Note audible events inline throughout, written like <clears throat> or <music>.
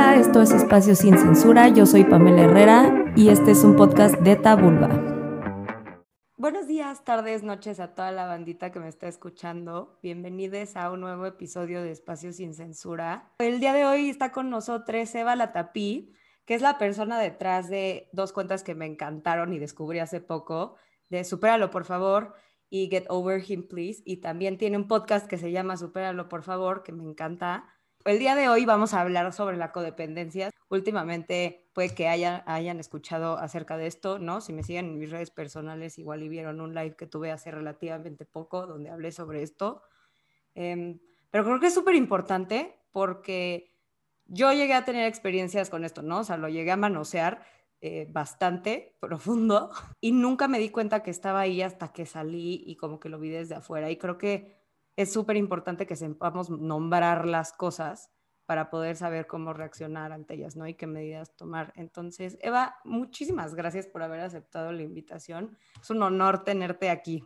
Esto es Espacio Sin Censura, yo soy Pamela Herrera y este es un podcast de Tabulba. Buenos días, tardes, noches a toda la bandita que me está escuchando. Bienvenidos a un nuevo episodio de Espacio Sin Censura. El día de hoy está con nosotros Eva Latapí, que es la persona detrás de dos cuentas que me encantaron y descubrí hace poco, de Supéralo por favor y Get Over Him Please. Y también tiene un podcast que se llama Supéralo por favor, que me encanta el día de hoy vamos a hablar sobre la codependencia. Últimamente puede que hayan escuchado acerca de esto, ¿no? Si me siguen en mis redes personales, igual y vieron un live que tuve hace relativamente poco donde hablé sobre esto. Em, pero creo que es súper importante porque yo llegué a tener experiencias con esto, ¿no? O sea, lo llegué a manosear eh, bastante <laughs> profundo y nunca me di cuenta que estaba ahí hasta que salí y como que lo vi desde afuera. Y creo que es súper importante que sepamos nombrar las cosas para poder saber cómo reaccionar ante ellas, ¿no? Y qué medidas tomar. Entonces, Eva, muchísimas gracias por haber aceptado la invitación. Es un honor tenerte aquí.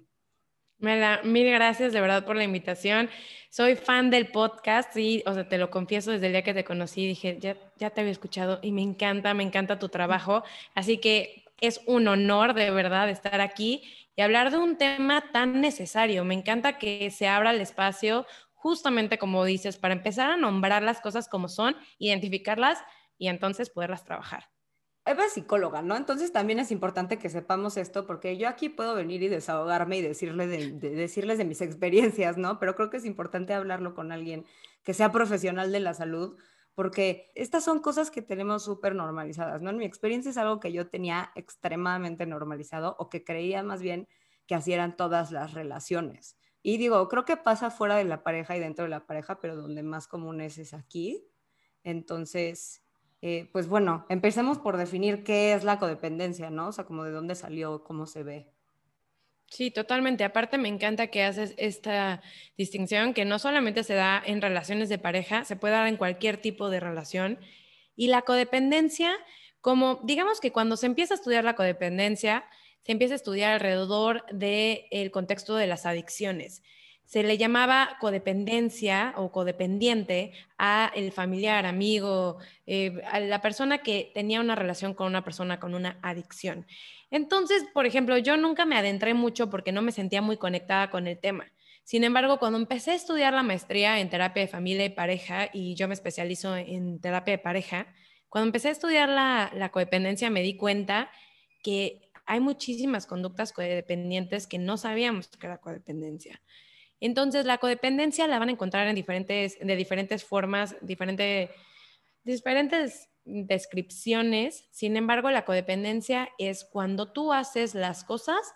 Mela, mil gracias de verdad por la invitación. Soy fan del podcast y, o sea, te lo confieso desde el día que te conocí, dije, ya, ya te había escuchado y me encanta, me encanta tu trabajo. Así que es un honor de verdad estar aquí y hablar de un tema tan necesario. Me encanta que se abra el espacio, justamente como dices, para empezar a nombrar las cosas como son, identificarlas y entonces poderlas trabajar. Eva es psicóloga, ¿no? Entonces también es importante que sepamos esto, porque yo aquí puedo venir y desahogarme y decirle de, decirles de mis experiencias, ¿no? Pero creo que es importante hablarlo con alguien que sea profesional de la salud, porque estas son cosas que tenemos súper normalizadas, ¿no? En mi experiencia es algo que yo tenía extremadamente normalizado o que creía más bien que así eran todas las relaciones. Y digo, creo que pasa fuera de la pareja y dentro de la pareja, pero donde más común es es aquí. Entonces, eh, pues bueno, empecemos por definir qué es la codependencia, ¿no? O sea, como de dónde salió, cómo se ve. Sí, totalmente. Aparte me encanta que haces esta distinción que no solamente se da en relaciones de pareja, se puede dar en cualquier tipo de relación. Y la codependencia, como digamos que cuando se empieza a estudiar la codependencia, se empieza a estudiar alrededor del contexto de las adicciones se le llamaba codependencia o codependiente a el familiar, amigo, eh, a la persona que tenía una relación con una persona con una adicción. Entonces, por ejemplo, yo nunca me adentré mucho porque no me sentía muy conectada con el tema. Sin embargo, cuando empecé a estudiar la maestría en terapia de familia y pareja, y yo me especializo en terapia de pareja, cuando empecé a estudiar la, la codependencia me di cuenta que hay muchísimas conductas codependientes que no sabíamos que era codependencia. Entonces, la codependencia la van a encontrar en diferentes, de diferentes formas, diferente, diferentes descripciones. Sin embargo, la codependencia es cuando tú haces las cosas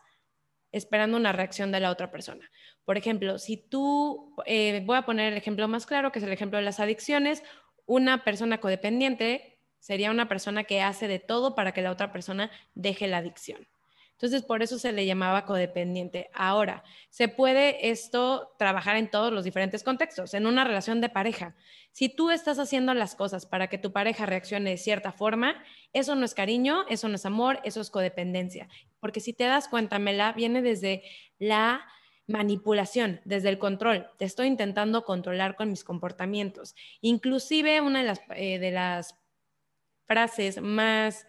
esperando una reacción de la otra persona. Por ejemplo, si tú, eh, voy a poner el ejemplo más claro, que es el ejemplo de las adicciones, una persona codependiente sería una persona que hace de todo para que la otra persona deje la adicción. Entonces, por eso se le llamaba codependiente. Ahora, se puede esto trabajar en todos los diferentes contextos, en una relación de pareja. Si tú estás haciendo las cosas para que tu pareja reaccione de cierta forma, eso no es cariño, eso no es amor, eso es codependencia. Porque si te das cuenta, Mela, viene desde la manipulación, desde el control. Te estoy intentando controlar con mis comportamientos. Inclusive una de las, eh, de las frases más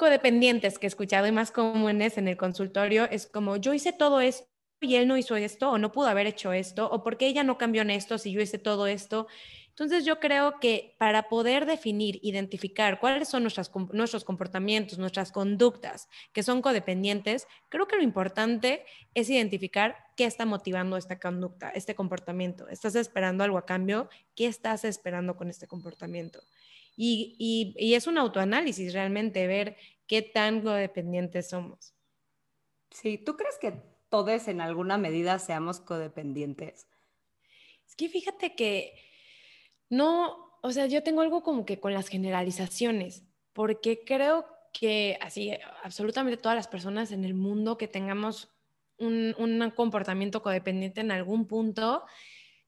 codependientes que he escuchado y más comunes en el consultorio es como yo hice todo esto y él no hizo esto o no pudo haber hecho esto o porque ella no cambió en esto si yo hice todo esto. Entonces yo creo que para poder definir, identificar cuáles son nuestras, nuestros comportamientos, nuestras conductas que son codependientes, creo que lo importante es identificar qué está motivando esta conducta, este comportamiento. ¿Estás esperando algo a cambio? ¿Qué estás esperando con este comportamiento? Y, es un autoanálisis realmente ver qué tan codependientes somos. Sí, ¿tú crees que todos en alguna medida seamos codependientes? Es que fíjate que no, o sea, yo tengo algo como que con las generalizaciones, porque creo que así, absolutamente todas las personas en el mundo que tengamos un, un comportamiento codependiente en algún punto,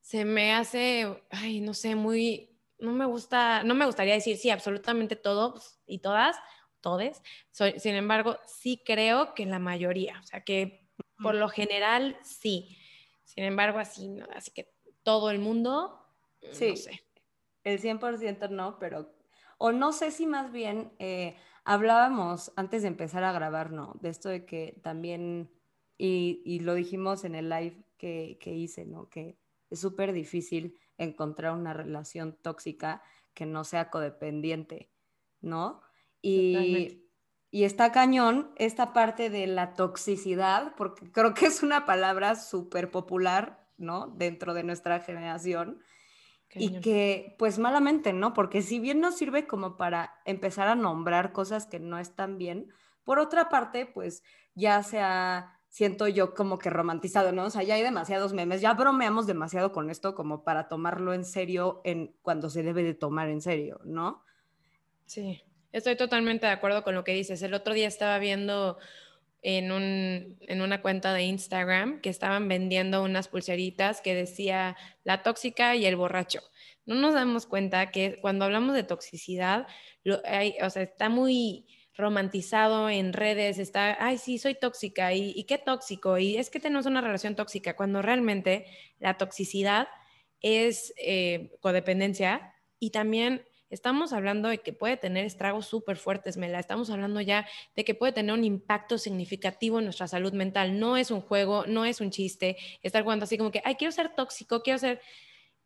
se me hace, ay, no sé, muy, no me gusta, no me gustaría decir sí, absolutamente todos y todas, todes. sin embargo, sí creo que la mayoría, o sea que por lo general sí. Sin embargo, así, así que todo el mundo, sí. no sé. el 100% no, pero, o no sé si más bien eh, hablábamos antes de empezar a grabar, ¿no? De esto de que también, y, lo dijimos en el live que, que hice, ¿no? Que es súper difícil encontrar una relación tóxica que no sea codependiente, ¿no? Y, y está cañón esta parte de la toxicidad, porque creo que es una palabra súper popular, ¿no? Dentro de nuestra generación. Y que, pues malamente, ¿no? Porque si bien nos sirve como para empezar a nombrar cosas que no están bien, por otra parte, pues ya sea siento yo como que romantizado, ¿no? O sea, ya hay demasiados memes, ya bromeamos demasiado con esto como para tomarlo en serio en cuando se debe de tomar en serio, ¿no? Sí, estoy totalmente de acuerdo con lo que dices. El otro día estaba viendo en, un, en una cuenta de Instagram que estaban vendiendo unas pulseritas que decía la tóxica y el borracho. No nos damos cuenta que cuando hablamos de toxicidad, lo, hay, o sea, está muy romantizado en redes, está, ay, sí, soy tóxica y, qué tóxico, y es que tenemos una relación tóxica, cuando realmente la toxicidad es eh, codependencia y también estamos hablando de que puede tener estragos súper fuertes, Mela. Estamos hablando ya de que puede tener un impacto significativo en nuestra salud mental. No es un juego, no es un chiste estar jugando así como que, ay, quiero ser tóxico, quiero ser...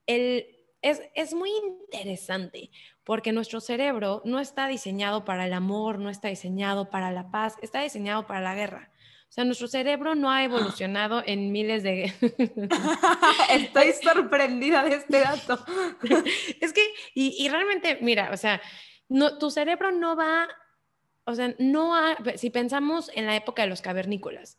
El, es, muy interesante porque nuestro cerebro no está diseñado para el amor, no está diseñado para la paz, está diseñado para la guerra. O sea, nuestro cerebro no ha evolucionado en miles de... <laughs> Estoy sorprendida de este dato. <laughs> es que, y, realmente, mira, o sea, no, tu cerebro no va, o sea, no ha, si pensamos en la época de los cavernícolas,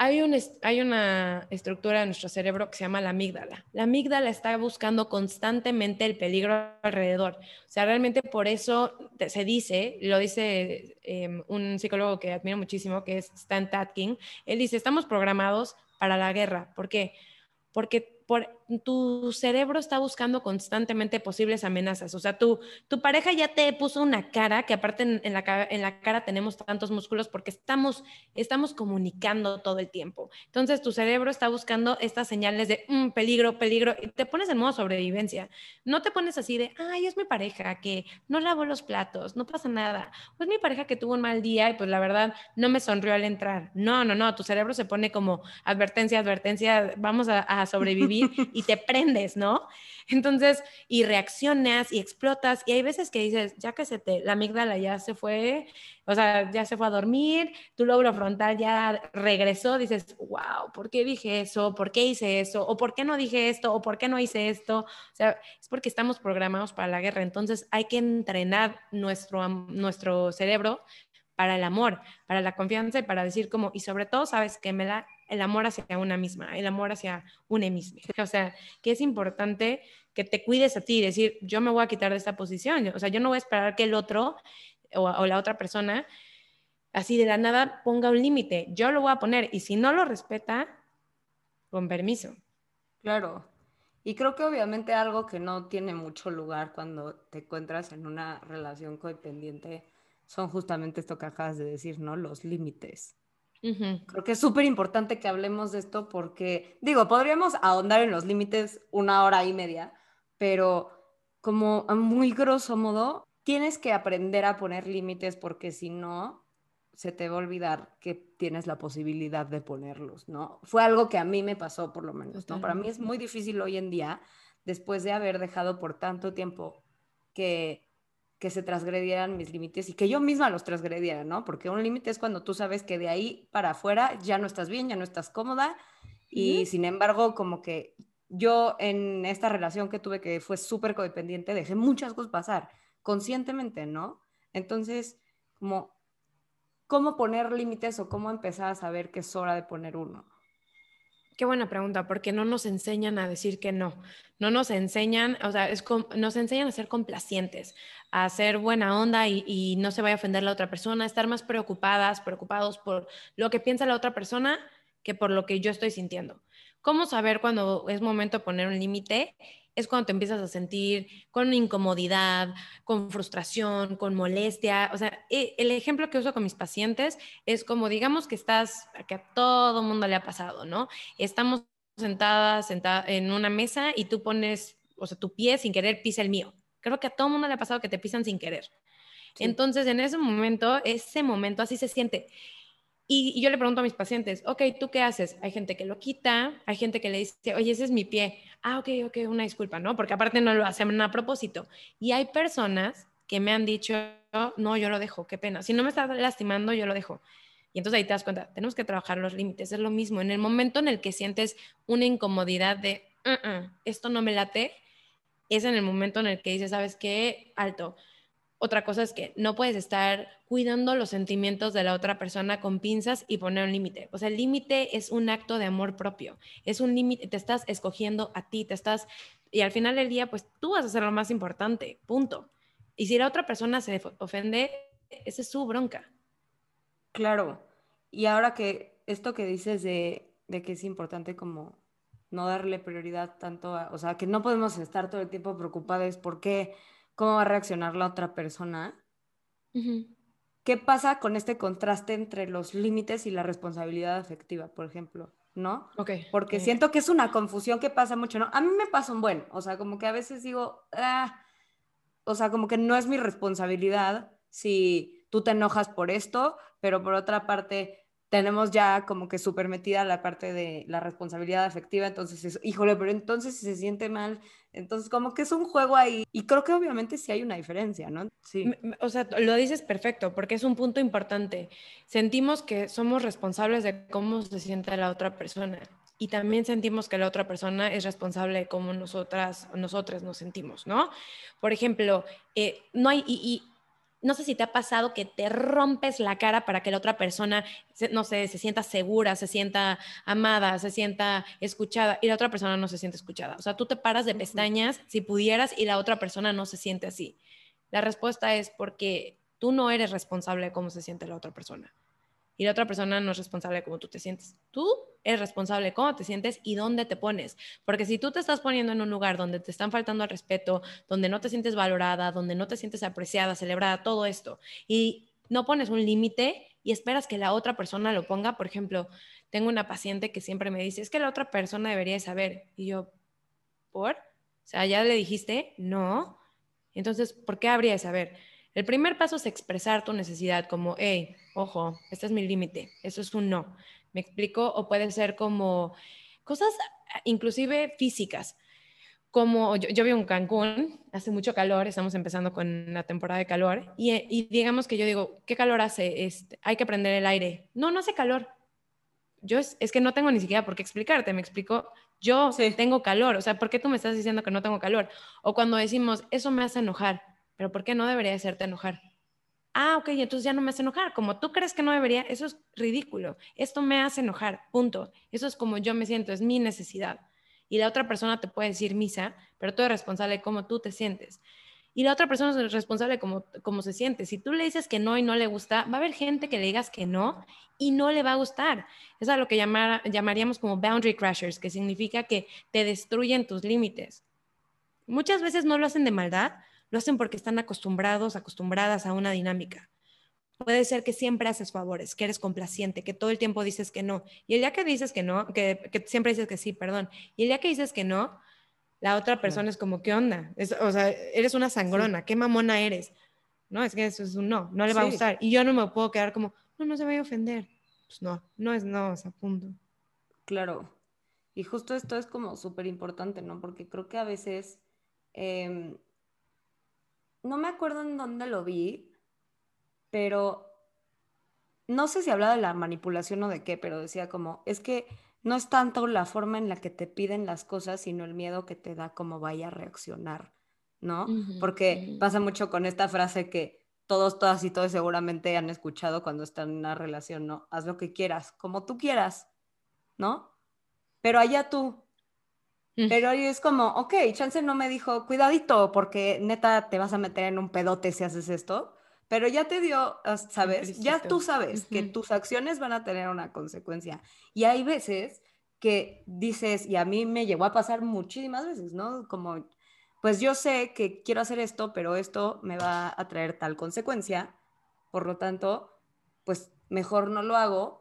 hay, una estructura de nuestro cerebro que se llama la amígdala. La amígdala está buscando constantemente el peligro alrededor. O sea, realmente por eso se dice, lo dice em, un psicólogo que admiro muchísimo, que es Stan Tatkin, él dice, estamos programados para la guerra. ¿Por qué? Porque tu cerebro está buscando constantemente posibles amenazas. O sea, tu, tu pareja ya te puso una cara, que aparte en, la, en la cara tenemos tantos músculos porque estamos, estamos comunicando todo el tiempo. Entonces, tu cerebro está buscando estas señales de mm, peligro, peligro, y te pones en modo sobrevivencia. No te pones así de, ay, es mi pareja que no lavó los platos, no pasa nada. Es mi pareja que tuvo un mal día y pues la verdad no me sonrió al entrar. No, no, no, tu cerebro se pone como advertencia, advertencia, vamos a sobrevivir <laughs> y te prendes, ¿no? <laughs> Entonces, y reaccionas y explotas y hay veces que dices, ya que se te, la amígdala ya se fue, o sea, ya se fue a dormir, tu lóbulo frontal ya regresó, dices, wow, ¿por qué dije eso? ¿Por qué hice eso? ¿O por qué no dije esto? ¿O por qué no hice esto? O sea, es porque estamos programados para la guerra, entonces hay que entrenar nuestro, nuestro cerebro para el amor, para la confianza y para decir como, y sobre todo, sabes que me da el amor hacia una misma, el amor hacia una misma. <laughs> O sea, que es importante que te cuides a ti decir, yo me voy a quitar de esta posición. O sea, yo no voy a esperar que el otro o, la otra persona así de la nada ponga un límite. Yo lo voy a poner y si no lo respeta, con permiso. Claro. Y creo que obviamente algo que no tiene mucho lugar cuando te encuentras en una relación codependiente son justamente esto que acabas de decir, ¿no? Los límites. Creo que es súper importante que hablemos de esto porque, digo, podríamos ahondar en los límites una hora y media, pero como a muy grosso modo, tienes que aprender a poner límites porque si no, se te va a olvidar que tienes la posibilidad de ponerlos, ¿no? Fue algo que a mí me pasó, por lo menos, ¿no? Para mí es muy difícil hoy en día, después de haber dejado por tanto tiempo que que se transgredieran mis límites y que yo misma los transgrediera, ¿no? Porque un límite es cuando tú sabes que de ahí para afuera ya no estás bien, ya no estás cómoda y sin embargo como que yo en esta relación que tuve que fue súper codependiente, dejé muchas cosas pasar conscientemente, ¿no? Entonces, como, ¿cómo poner límites o cómo empezar a saber que es hora de poner uno? Qué buena pregunta, porque no nos enseñan a decir que no. No nos enseñan, o sea, nos enseñan a ser complacientes, a ser buena onda y, y, no se vaya a ofender la otra persona, a estar más preocupadas, preocupados por lo que piensa la otra persona que por lo que yo estoy sintiendo. ¿Cómo saber cuando es momento de poner un límite? Es cuando te empiezas a sentir con incomodidad, con frustración, con molestia. O sea, e, el ejemplo que uso con mis pacientes es como digamos que estás, que a todo mundo le ha pasado, ¿no? Estamos sentadas sentada en una mesa y tú pones, o sea, tu pie sin querer pisa el mío. Creo que a todo mundo le ha pasado que te pisan sin querer. Entonces, en ese momento, ese momento así se siente. Y, yo le pregunto a mis pacientes, ok, ¿tú qué haces? Hay gente que lo quita, hay gente que le dice, oye, ese es mi pie. Ah, ok, ok, una disculpa, ¿no? Porque aparte no lo hacen a propósito. Y hay personas que me han dicho, no, yo lo dejo, qué pena. Si no me está lastimando, yo lo dejo. Y entonces ahí te das cuenta, tenemos que trabajar los límites, es lo mismo. En el momento en el que sientes una incomodidad de, uh-uh, esto no me late, es en el momento en el que dices, ¿sabes qué? Alto. Otra cosa es que no puedes estar cuidando los sentimientos de la otra persona con pinzas y poner un límite. O sea, el límite es un acto de amor propio. Es un límite, te estás escogiendo a ti, te estás... Y al final del día, pues tú vas a ser lo más importante, punto. Y si la otra persona se ofende, esa es su bronca. Claro. Y ahora que esto que dices de, de que es importante como no darle prioridad tanto a, o sea, que no podemos estar todo el tiempo preocupados por qué, cómo va a reaccionar la otra persona. ¿Qué pasa con este contraste entre los límites y la responsabilidad afectiva, por ejemplo? ¿No? Porque siento que es una confusión que pasa mucho, ¿no? A mí me pasa un buen, o sea, como que a veces digo, ah, o sea, como que no es mi responsabilidad si tú te enojas por esto, pero por otra parte, tenemos ya como que súper metida la parte de la responsabilidad afectiva, entonces, híjole, pero entonces si se siente mal, entonces como que es un juego ahí y creo que obviamente sí hay una diferencia, ¿no? Sí. O sea, lo dices perfecto, porque es un punto importante. Sentimos que somos responsables de cómo se siente la otra persona y también sentimos que la otra persona es responsable de cómo nosotras, nosotras nos sentimos, ¿no? Por ejemplo, eh, no hay, y no sé si te ha pasado que te rompes la cara para que la otra persona, no sé, se sienta segura, se sienta amada, se sienta escuchada y la otra persona no se siente escuchada. O sea, tú te paras de pestañas si pudieras y la otra persona no se siente así. La respuesta es porque tú no eres responsable de cómo se siente la otra persona y la otra persona no es responsable de cómo tú te sientes. Tú eres responsable de cómo te sientes y dónde te pones. Porque si tú te estás poniendo en un lugar donde te están faltando al respeto, donde no te sientes valorada, donde no te sientes apreciada, celebrada, todo esto, y no pones un límite y esperas que la otra persona lo ponga, por ejemplo, tengo una paciente que siempre me dice, es que la otra persona debería saber. Y yo, ¿por? O sea, ¿ya le dijiste? No. Entonces, ¿por qué habría de saber? El primer paso es expresar tu necesidad como, hey, ojo, este es mi límite, eso es un no. ¿Me explico? O puede ser como cosas inclusive físicas. Como yo, vivo en Cancún, hace mucho calor, estamos empezando con la temporada de calor, y, digamos que yo digo, ¿qué calor hace? Este, hay que prender el aire. No, no hace calor. Yo es, que no tengo ni siquiera por qué explicarte, me explico, yo tengo calor, o sea, ¿por qué tú me estás diciendo que no tengo calor? O cuando decimos, eso me hace enojar, pero ¿por qué no debería hacerte enojar? ah, ok, entonces ya no me hace enojar. Como tú crees que no debería, eso es ridículo. Esto me hace enojar, punto. Eso es como yo me siento, es mi necesidad. Y la otra persona te puede decir misa, pero tú eres responsable de cómo tú te sientes. Y la otra persona es responsable de cómo, cómo se siente. Si tú le dices que no y no le gusta, va a haber gente que le digas que no y no le va a gustar. Es a lo que llamaríamos como boundary crashers, que significa que te destruyen tus límites. Muchas veces no lo hacen de maldad, lo hacen porque están acostumbrados, acostumbradas a una dinámica. Puede ser que siempre haces favores, que eres complaciente, que todo el tiempo dices que no. Y el día que dices que no, que, siempre dices que sí, perdón. Y el día que dices que no, la otra persona es como, ¿qué onda? o sea, eres una sangrona, ¿qué mamona eres? No, es que eso es un no, no le va a gustar. Y yo no me puedo quedar como, no, no se vaya a ofender. Pues no, no es no, o sea, punto. Claro. Y justo esto es como súper importante, ¿no? Porque creo que a veces em, no me acuerdo en dónde lo vi, pero no sé si hablaba de la manipulación o de qué, pero decía como, es que no es tanto la forma en la que te piden las cosas, sino el miedo que te da cómo vaya a reaccionar, ¿no? Porque pasa mucho con esta frase que todos, todas y todos seguramente han escuchado cuando están en una relación, ¿no? Haz lo que quieras, como tú quieras, ¿no? Pero allá tú, pero ahí es como, ok, Chance no me dijo, cuidadito, porque neta te vas a meter en un pedote si haces esto, pero ya te dio, ¿sabes? Ya tú sabes que tus acciones van a tener una consecuencia. Y hay veces que dices, y a mí me llegó a pasar muchísimas veces, ¿no? Como, pues yo sé que quiero hacer esto, pero esto me va a traer tal consecuencia, por lo tanto, pues mejor no lo hago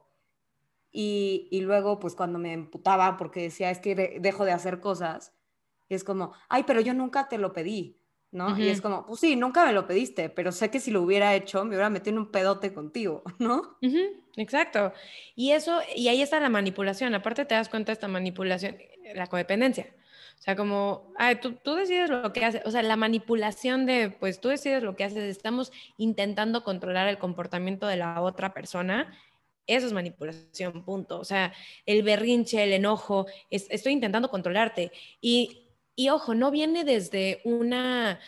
y, luego, pues cuando me emputaba porque decía, es que dejo de hacer cosas, es como, ay, pero yo nunca te lo pedí. ¿no? Y es como, pues sí, nunca me lo pediste, pero sé que si lo hubiera hecho, me hubiera metido en un pedote contigo, <laughs> ¿no? Exacto. Y eso, y ahí está la manipulación. Aparte te das cuenta de esta manipulación, la codependencia. O sea, como, ay, tú, tú decides lo que haces. O sea, la manipulación de, pues tú decides lo que haces. Estamos intentando controlar el comportamiento de la otra persona. Eso es manipulación, punto. O sea, el berrinche, el enojo, estoy intentando controlarte. Y y ojo, no viene desde una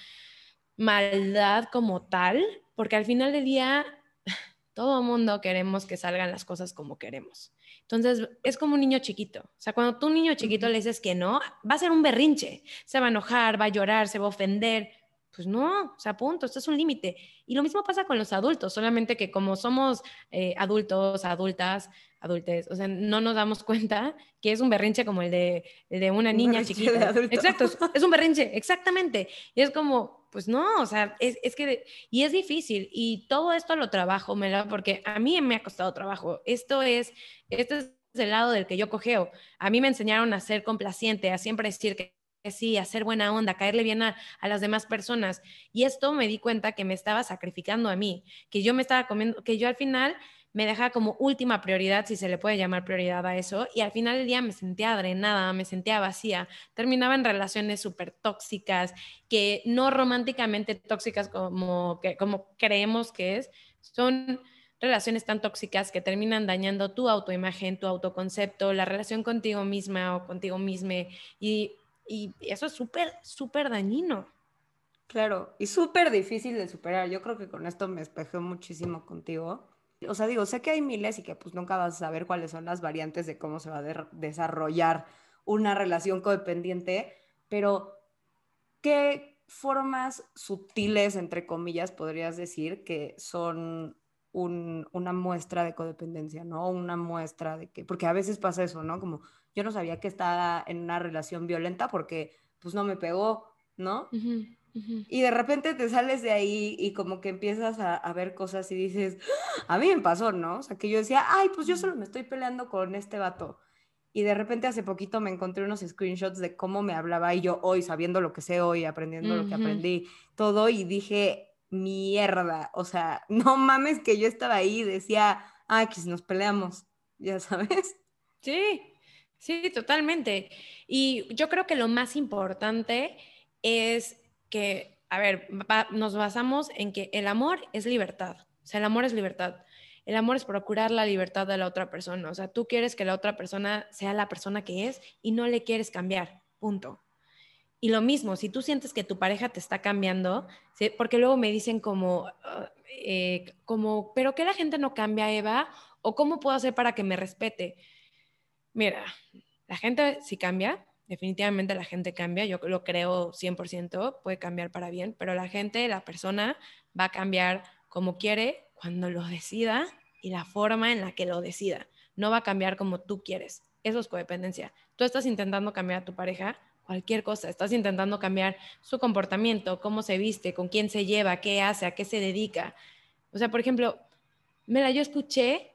maldad como tal, porque al final del día <laughs> todo mundo queremos que salgan las cosas como queremos. Entonces, es como un niño chiquito. O sea, cuando tú un niño chiquito le dices que no, va a ser un berrinche. Se va a enojar, va a llorar, se va a ofender. Pues no, o sea, punto, esto es un límite. Y lo mismo pasa con los adultos, solamente que como somos eh, adultos, adultas, adultes, o sea, no nos damos <laughs> cuenta que es un berrinche como el de, de una niña chiquita. Exacto, es, un berrinche, <laughs> exactamente. Y es como, pues no, o sea, es, es que, y es difícil, y todo esto lo trabajo, porque a mí me ha costado trabajo. Esto es, este es el lado del que yo cogeo. A mí me enseñaron a ser complaciente, a siempre decir que sí, hacer buena onda, caerle bien a, a, las demás personas. Y esto me di cuenta que me estaba sacrificando a mí, que yo me estaba comiendo, que yo al final me deja como última prioridad, si se le puede llamar prioridad a eso, y al final del día me sentía drenada, me sentía vacía, terminaba en relaciones súper tóxicas, que no románticamente tóxicas como, que, como creemos que es, son relaciones tan tóxicas que terminan dañando tu autoimagen, tu autoconcepto, la relación contigo misma o contigo mismo, y, y eso es súper, súper dañino. Claro, y súper difícil de superar. Yo creo que con esto me espejé muchísimo contigo o sea, digo, sé que hay miles y que pues nunca vas a saber cuáles son las variantes de cómo se va a desarrollar una relación codependiente, pero ¿qué formas sutiles, entre comillas, podrías decir que son una muestra de codependencia, ¿no? Una muestra de que, porque a veces pasa eso, ¿no? Como yo no sabía que estaba en una relación violenta porque pues no me pegó, ¿no? Y de repente te sales de ahí y como que empiezas a, ver cosas y dices, a mí me pasó, ¿no? O sea, que yo decía, ay, pues yo solo me estoy peleando con este vato. Y de repente hace poquito me encontré unos screenshots de cómo me hablaba y yo hoy, sabiendo lo que sé hoy, aprendiendo lo que aprendí, todo, y dije, mierda, o sea, <laughs> no mames que yo estaba ahí y decía, ay, que si nos peleamos, ya sabes. Sí, sí, totalmente. Y yo creo que lo más importante es que, a ver, nos basamos en que el amor es libertad. O sea, el amor es libertad. El amor es procurar la libertad de la otra persona. O sea, tú quieres que la otra persona sea la persona que es y no le quieres cambiar. Punto. Y lo mismo, si tú sientes que tu pareja te está cambiando, porque luego me dicen como, ah, eh, como, pero que la gente no cambia, Eva, o cómo puedo hacer para que me respete. Mira, la gente sí cambia, definitivamente la gente cambia, yo lo creo 100%, puede cambiar para bien, pero la gente, la persona va a cambiar como quiere, cuando lo decida y la forma en la que lo decida. No va a cambiar como tú quieres. Eso es codependencia. Tú estás intentando cambiar a tu pareja, cualquier cosa, estás intentando cambiar su comportamiento, cómo se viste, con quién se lleva, qué hace, a qué se dedica. O sea, por ejemplo, mira, yo escuché,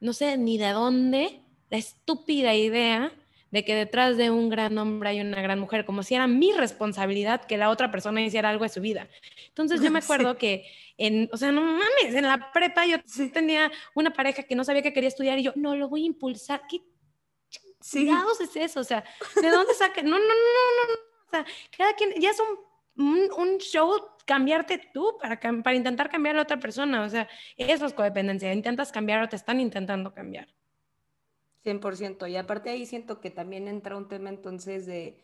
no sé ni de dónde, la estúpida idea de que detrás de un gran hombre hay una gran mujer, como si era mi responsabilidad que la otra persona hiciera algo de su vida. Entonces yo me <laughs> acuerdo que, en, o sea, no mames, en la prepa yo tenía una pareja que no sabía que quería estudiar y yo, no, lo voy a impulsar. ¿Qué sí. es eso? O sea, ¿de dónde saca? No, no, no, no, no. O sea, cada quien, ya es un, un, show cambiarte tú para, para intentar cambiar a la otra persona. O sea, eso es codependencia. Intentas cambiar o te están intentando cambiar. 100%. Y aparte ahí siento que también entra un tema entonces de,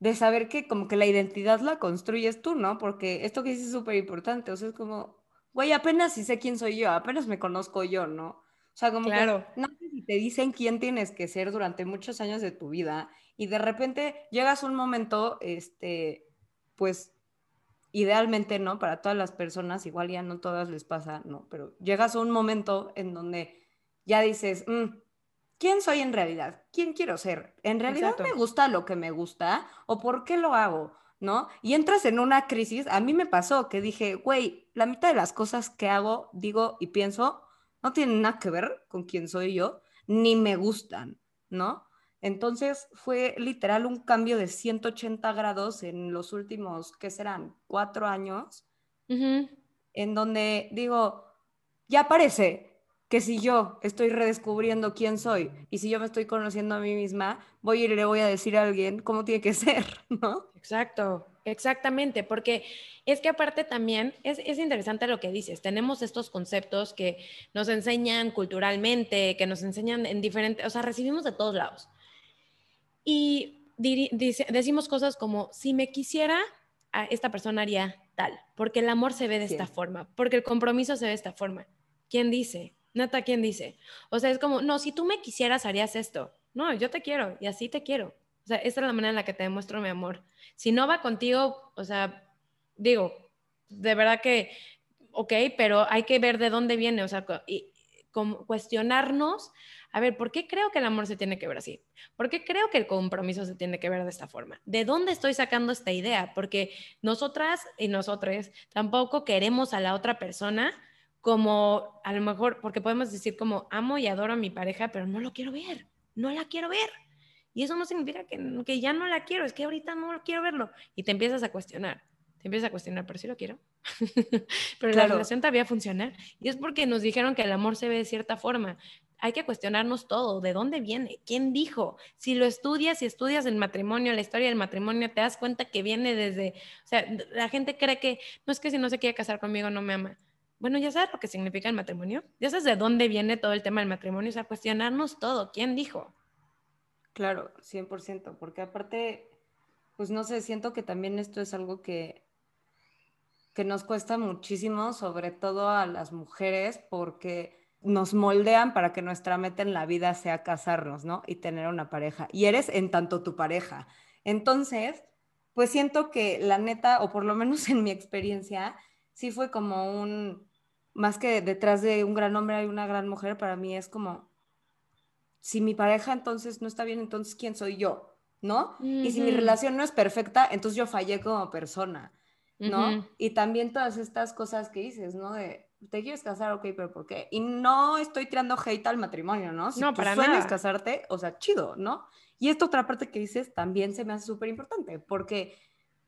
de saber que como que la identidad la construyes tú, ¿no? Porque esto que dices es súper importante. O sea, es como, güey, apenas si sé quién soy yo, apenas me conozco yo, ¿no? O sea, como claro. que no sé si te dicen quién tienes que ser durante muchos años de tu vida y de repente llegas a un momento, este, pues idealmente, ¿no? Para todas las personas, igual ya no todas les pasa, ¿no? Pero llegas a un momento en donde ya dices, mm, ¿quién soy en realidad? ¿Quién quiero ser? ¿En realidad me gusta lo que me gusta o por qué lo hago? ¿No? Y entras en una crisis, a mí me pasó que dije, güey, la mitad de las cosas que hago, digo y pienso no tienen nada que ver con quién soy yo, ni me gustan, ¿no? Entonces fue literal un cambio de 180 grados en los últimos, ¿qué serán? Cuatro años, en donde digo, ya parece que si yo estoy redescubriendo quién soy y si yo me estoy conociendo a mí misma, voy a y le voy a decir a alguien cómo tiene que <laughs> ser, ¿no? Exacto, exactamente, porque es que aparte también es, es, interesante lo que dices, tenemos estos conceptos que nos enseñan culturalmente, que nos enseñan en diferentes, o sea, recibimos de todos lados. Y decimos cosas como, si me quisiera, esta persona haría tal, porque el amor se ve de esta forma, porque el compromiso se ve de esta forma. ¿Quién dice? Nata, ¿quién dice? O sea, es como, no, si tú me quisieras, harías esto. No, yo te quiero y así te quiero. O sea, esta es la manera en la que te demuestro mi amor. Si no va contigo, o sea, digo, de verdad que, ok, pero hay que ver de dónde viene, o sea, y, como cuestionarnos, a ver, ¿por qué creo que el amor se tiene que ver así? ¿Por qué creo que el compromiso se tiene que ver de esta forma? ¿De dónde estoy sacando esta idea? Porque nosotras y nosotros tampoco queremos a la otra persona como a lo mejor, porque podemos decir como amo y adoro a mi pareja, pero no lo quiero ver, no la quiero ver. Y eso no significa que, que ya no la quiero, es que ahorita no quiero verlo. Y te empiezas a cuestionar, te empiezas a cuestionar, pero sí lo quiero. <laughs> pero la relación todavía funciona. Y es porque nos dijeron que el amor se ve de cierta forma. Hay que cuestionarnos todo, de dónde viene, quién dijo. Si lo estudias y estudias el matrimonio, la historia del matrimonio, te das cuenta que viene desde, o sea, la gente cree que no es que si no se quiere casar conmigo no me ama bueno, ya sabes lo que significa el matrimonio, ya sabes de dónde viene todo el tema del matrimonio, o sea, cuestionarnos todo, ¿quién dijo? Claro, 100%, porque aparte, pues no sé, siento que también esto es algo que, que nos cuesta muchísimo, sobre todo a las mujeres, porque nos moldean para que nuestra meta en la vida sea casarnos, ¿no? Y tener una pareja. Y eres en tanto tu pareja. Entonces, pues siento que la neta, o por lo menos en mi experiencia, sí fue como un, más que detrás de un gran hombre hay una gran mujer, para mí es como, si mi pareja entonces no está bien, entonces ¿quién soy yo? ¿No? Y si mi relación no es perfecta, entonces yo fallé como persona, ¿no? Y también todas estas cosas que dices, ¿no? De, ¿te quieres casar? Ok, pero ¿por qué? Y no estoy tirando hate al matrimonio, ¿no? Si no, tú para sueñas casarte, o sea, chido, ¿no? Y esta otra parte que dices también se me hace súper importante, porque,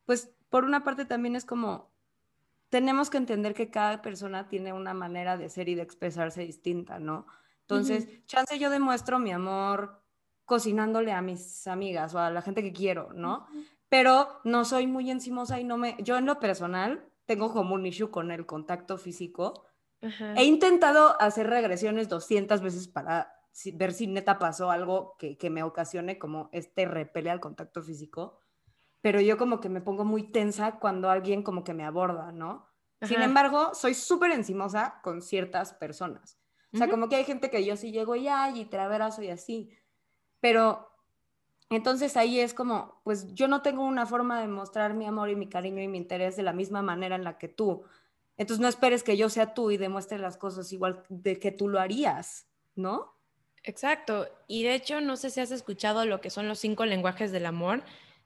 pues, por una parte también es como, tenemos que entender que cada persona tiene una manera de ser y de expresarse distinta, ¿no? Entonces, chance yo demuestro mi amor cocinándole a mis amigas o a la gente que quiero, ¿no? Pero no soy muy encimosa y no me... Yo en lo personal tengo como un issue con el contacto físico. He intentado hacer regresiones 200 veces para ver si neta pasó algo que, que me ocasione como este repele al contacto físico pero yo como que me pongo muy tensa cuando alguien como que me aborda, ¿no? Sin embargo, soy súper encimosa con ciertas personas. O sea, como que hay gente que yo sí llego y ay, y te abrazo y así. Pero entonces ahí es como, pues yo no tengo una forma de mostrar mi amor y mi cariño y mi interés de la misma manera en la que tú. Entonces no esperes que yo sea tú y demuestre las cosas igual de que tú lo harías, ¿no? Exacto. Y de hecho, no sé si has escuchado lo que son los cinco lenguajes del amor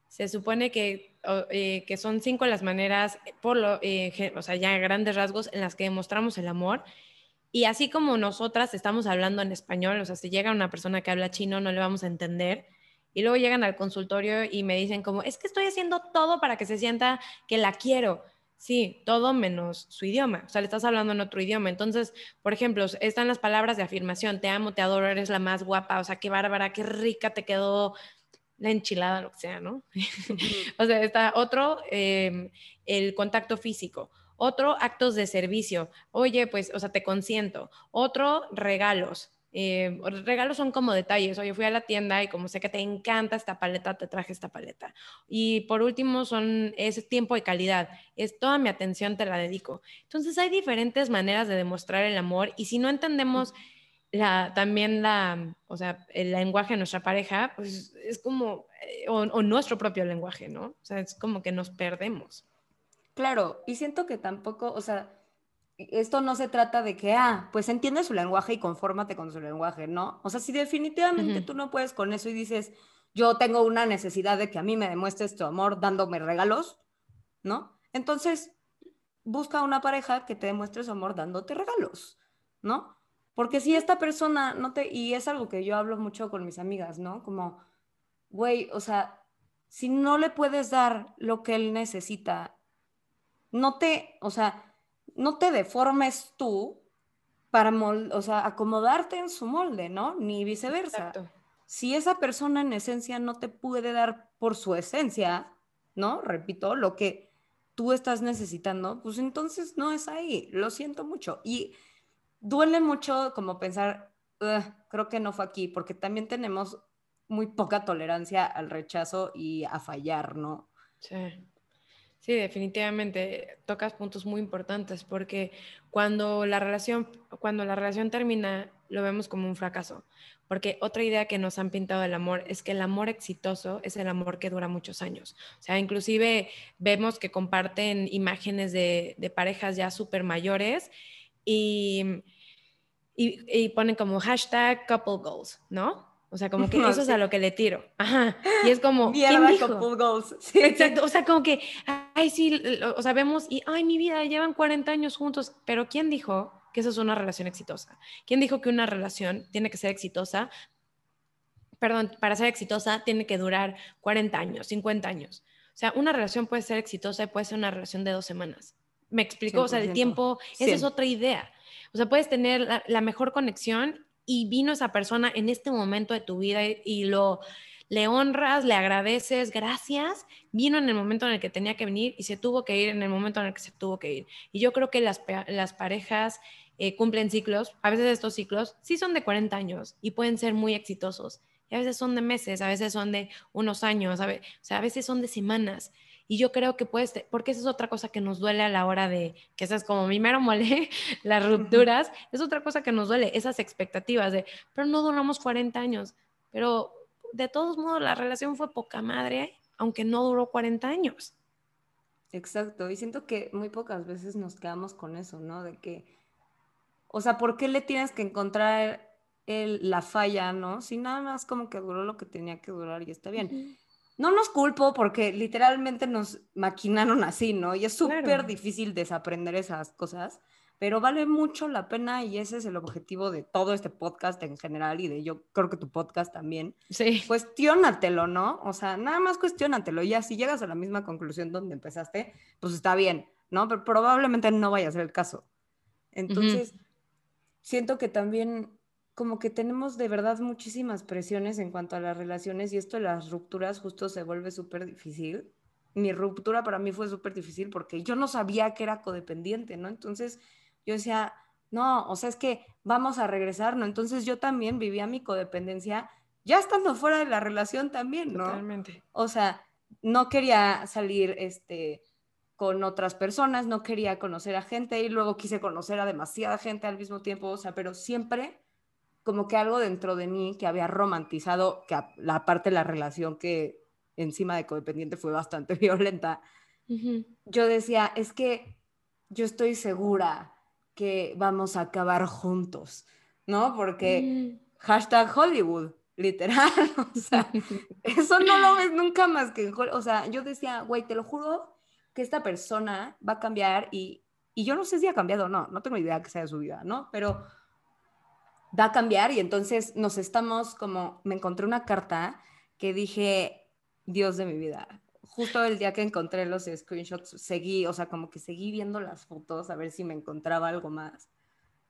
se supone que, eh, que son cinco las maneras, por lo, eh, o sea, ya grandes rasgos, en las que demostramos el amor. Y así como nosotras estamos hablando en español, o sea, si llega una persona que habla chino, no le vamos a entender. Y luego llegan al consultorio y me dicen como, es que estoy haciendo todo para que se sienta que la quiero. Sí, todo menos su idioma. O sea, le estás hablando en otro idioma. Entonces, por ejemplo, están las palabras de afirmación. Te amo, te adoro, eres la más guapa. O sea, qué bárbara, qué rica te quedó la enchilada, lo que sea, ¿no? <laughs> o sea, está otro, em, el contacto físico. Otro, actos de servicio. Oye, pues, o sea, te consiento. Otro, regalos. Eh, regalos son como detalles. Oye, fui a la tienda y como sé que te encanta esta paleta, te traje esta paleta. Y por último, son, es tiempo de calidad. Es toda mi atención te la dedico. Entonces, hay diferentes maneras de demostrar el amor y si no entendemos también la, o sea, el lenguaje de nuestra pareja, pues es como, eh, o, nuestro propio lenguaje, ¿no? O sea, es como que nos perdemos. Claro, y siento que tampoco, o sea, esto no se trata de que, ah, pues entiende su lenguaje y confórmate con su lenguaje, ¿no? O sea, si definitivamente tú no puedes con eso y dices, yo tengo una necesidad de que a mí me demuestres tu amor dándome regalos, ¿no? Entonces, busca una pareja que te demuestre su amor dándote regalos, ¿no? Porque si esta persona no te, y es algo que yo hablo mucho con mis amigas, ¿no? Como, güey, o sea, si no le puedes dar lo que él necesita, no te, o sea, no te deformes tú para, o sea, acomodarte en su molde, ¿no? Ni viceversa. Si esa persona en esencia no te puede dar por su esencia, ¿no? Repito, lo que tú estás necesitando, pues entonces no es ahí. Lo siento mucho. Y duele mucho como pensar, creo que no fue aquí, porque también tenemos muy poca tolerancia al rechazo y a fallar, ¿no? Sí. Definitivamente tocas puntos muy importantes porque cuando la relación, cuando la relación termina, lo vemos como un fracaso. Porque otra idea que nos han pintado del amor es que el amor exitoso es el amor que dura muchos años. O sea, inclusive vemos que comparten imágenes de, de parejas ya súper mayores y, y, y ponen como hashtag couple goals, ¿no? O sea, como que <laughs> eso es a lo que le tiro. Ajá. Y es como, ¿quién dijo? Goals. <laughs> Sí. Exacto. O sea, como que, ay, sí, o sea, vemos y, ay, mi vida, llevan 40 años juntos. Pero ¿quién dijo que eso es una relación exitosa? ¿Quién dijo que una relación tiene que ser exitosa? Perdón, para ser exitosa tiene que durar 40 años, 50 años. O sea, una relación puede ser exitosa y puede ser una relación de dos semanas. ¿Me explico? O sea, el tiempo, esa es otra idea. O sea, puedes tener la mejor conexión y vino esa persona en este momento de tu vida y, lo le honras, le agradeces, gracias, vino en el momento en el que tenía que venir y se tuvo que ir en el momento en el que se tuvo que ir. Y yo creo que las, las parejas eh, cumplen ciclos, a veces estos ciclos sí son de 40 años y pueden ser muy exitosos, y a veces son de meses, a veces son de unos años, o sea, a veces son de semanas. Y yo creo que puedes, porque esa es otra cosa que nos duele a la hora de, que esa es como mi mero mole, <laughs> las rupturas, es otra cosa que nos duele, esas expectativas de, pero no duramos 40 años, pero de todos modos la relación fue poca madre, aunque no duró 40 años. Exacto, y siento que muy pocas veces nos quedamos con eso, ¿no? De que, o sea, ¿por qué le tienes que encontrar el, la falla, ¿no? Si nada más como que duró lo que tenía que durar y está bien no nos culpo porque literalmente nos maquinaron así, ¿no? Y es súper difícil desaprender esas cosas, pero vale mucho la pena y ese es el objetivo de todo este podcast en general y de yo creo que tu podcast también. Sí. Cuestiónatelo, ¿no? O sea, nada más cuestiónatelo. Ya si llegas a la misma conclusión donde empezaste, pues está bien, ¿no? Pero probablemente no vaya a ser el caso. Entonces, siento que también como que tenemos de verdad muchísimas presiones en cuanto a las relaciones y esto de las rupturas justo se vuelve súper difícil. Mi ruptura para mí fue súper difícil porque yo no sabía que era codependiente, ¿no? Entonces yo decía, no, o sea, es que vamos a regresar, ¿no? Entonces yo también vivía mi codependencia ya estando fuera de la relación también, ¿no? Totalmente. O sea, no quería salir, este, con otras personas, no quería conocer a gente y luego quise conocer a demasiada gente al mismo tiempo, o sea, pero siempre como que algo dentro de mí que había romantizado, que la parte de la relación que encima de codependiente fue bastante <laughs> violenta, yo decía, es que yo estoy segura que vamos a acabar juntos, ¿no? Porque mm. hashtag Hollywood, literal, <laughs> o sea, <laughs> eso no lo ves nunca más que en Hollywood, o sea, yo decía, güey, te lo juro que esta persona va a cambiar y, y yo no sé si ha cambiado o no, no tengo idea que sea su vida, ¿no? Pero va a cambiar y entonces nos estamos como, me encontré una carta que dije, Dios de mi vida. Justo el día que encontré los screenshots, seguí, o sea, como que seguí viendo las fotos a ver si me encontraba algo más.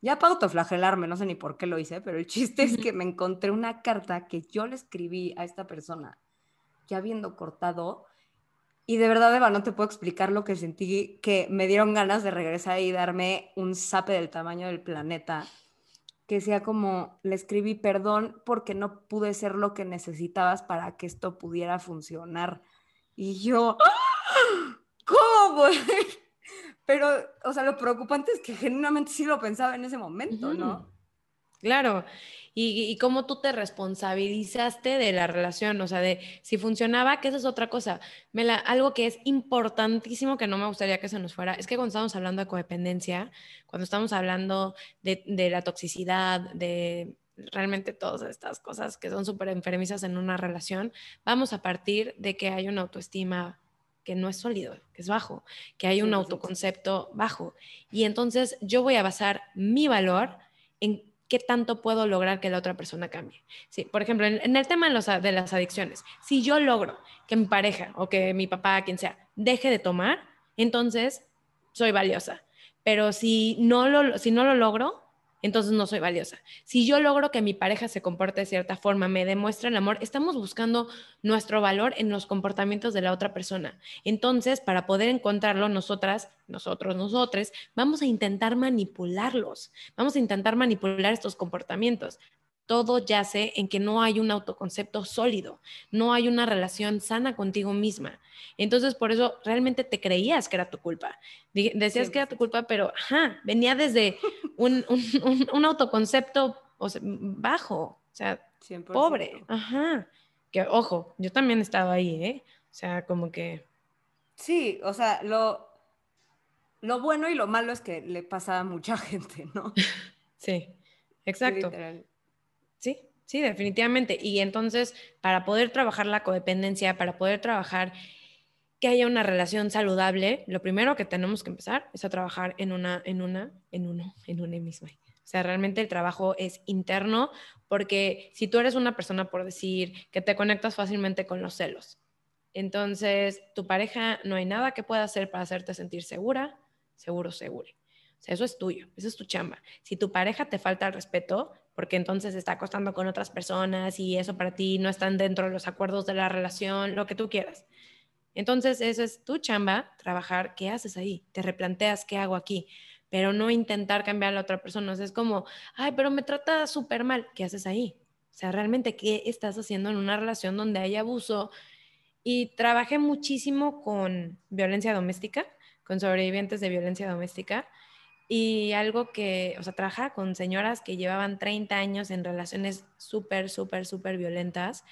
Ya para autoflagelarme, no sé ni por qué lo hice, pero el chiste es que me encontré una carta que yo le escribí a esta persona, ya habiendo cortado, y de verdad, Eva, no te puedo explicar lo que sentí, que me dieron ganas de regresar y darme un zape del tamaño del planeta que sea como, le escribí perdón porque no pude ser lo que necesitabas para que esto pudiera funcionar. Y yo. <gasps> ¿cómo, güey? <laughs> Pero, o sea, lo preocupante es que genuinamente sí lo pensaba en ese momento, ¿no? Claro, y, cómo tú te responsabilizaste de la relación, o sea, de si funcionaba, que esa es otra cosa. Mela, algo que es importantísimo que no me gustaría que se nos fuera, es que cuando estamos hablando de codependencia, cuando estamos hablando de, de la toxicidad, de realmente todas estas cosas que son súper enfermizas en una relación, vamos a partir de que hay una autoestima que no es sólido, que es bajo, que hay un autoconcepto bajo. Y entonces yo voy a basar mi valor en ¿qué tanto puedo lograr que la otra persona cambie? Sí, por ejemplo, en, el tema de, de, las adicciones, si yo logro que mi pareja o que mi papá, quien sea, deje de tomar, entonces soy valiosa. Pero si no lo, si no lo logro, entonces no soy valiosa. Si yo logro que mi pareja se comporte de cierta forma, me demuestre el amor, estamos buscando nuestro valor en los comportamientos de la otra persona. Entonces, para poder encontrarlo, nosotras, nosotros, nosotros, vamos a intentar manipularlos, vamos a intentar manipular estos comportamientos todo yace en que no hay un autoconcepto sólido, no hay una relación sana contigo misma. Entonces, por eso realmente te creías que era tu culpa. Decías que era tu culpa, pero ajá, venía desde <laughs> un, autoconcepto bajo, o sea, pobre. Ajá. Que ojo, yo también he estado ahí, ¿eh? O sea, como que. Sí, o sea, lo, lo bueno y lo malo es que le pasa a mucha <laughs> gente, ¿no? <laughs> sí, exacto. Sí, sí, definitivamente. Y entonces, para poder trabajar la codependencia, para poder trabajar que haya una relación saludable, lo primero que tenemos que empezar es a trabajar en una, en una, en uno, en una misma. O sea, realmente el trabajo es interno porque si tú eres una persona, por decir, que te conectas fácilmente con los celos, entonces tu pareja no hay nada que pueda hacer para hacerte sentir segura, seguro, seguro. O sea, eso es tuyo, eso es tu chamba. Si tu pareja te falta el respeto, porque entonces está acostando con otras personas y eso para ti no están dentro de los acuerdos de la relación, lo que tú quieras. Entonces, eso es tu chamba, trabajar, ¿qué haces ahí? Te replanteas, ¿qué hago aquí? Pero no intentar cambiar a la otra persona. es como, ay, pero me trata súper mal, ¿qué haces ahí? O sea, realmente, ¿qué estás haciendo en una relación donde hay abuso? Y trabajé muchísimo con violencia doméstica, con sobrevivientes de violencia doméstica y algo que, o sea, trabaja con señoras que llevaban 30 años en relaciones súper, súper, súper violentas.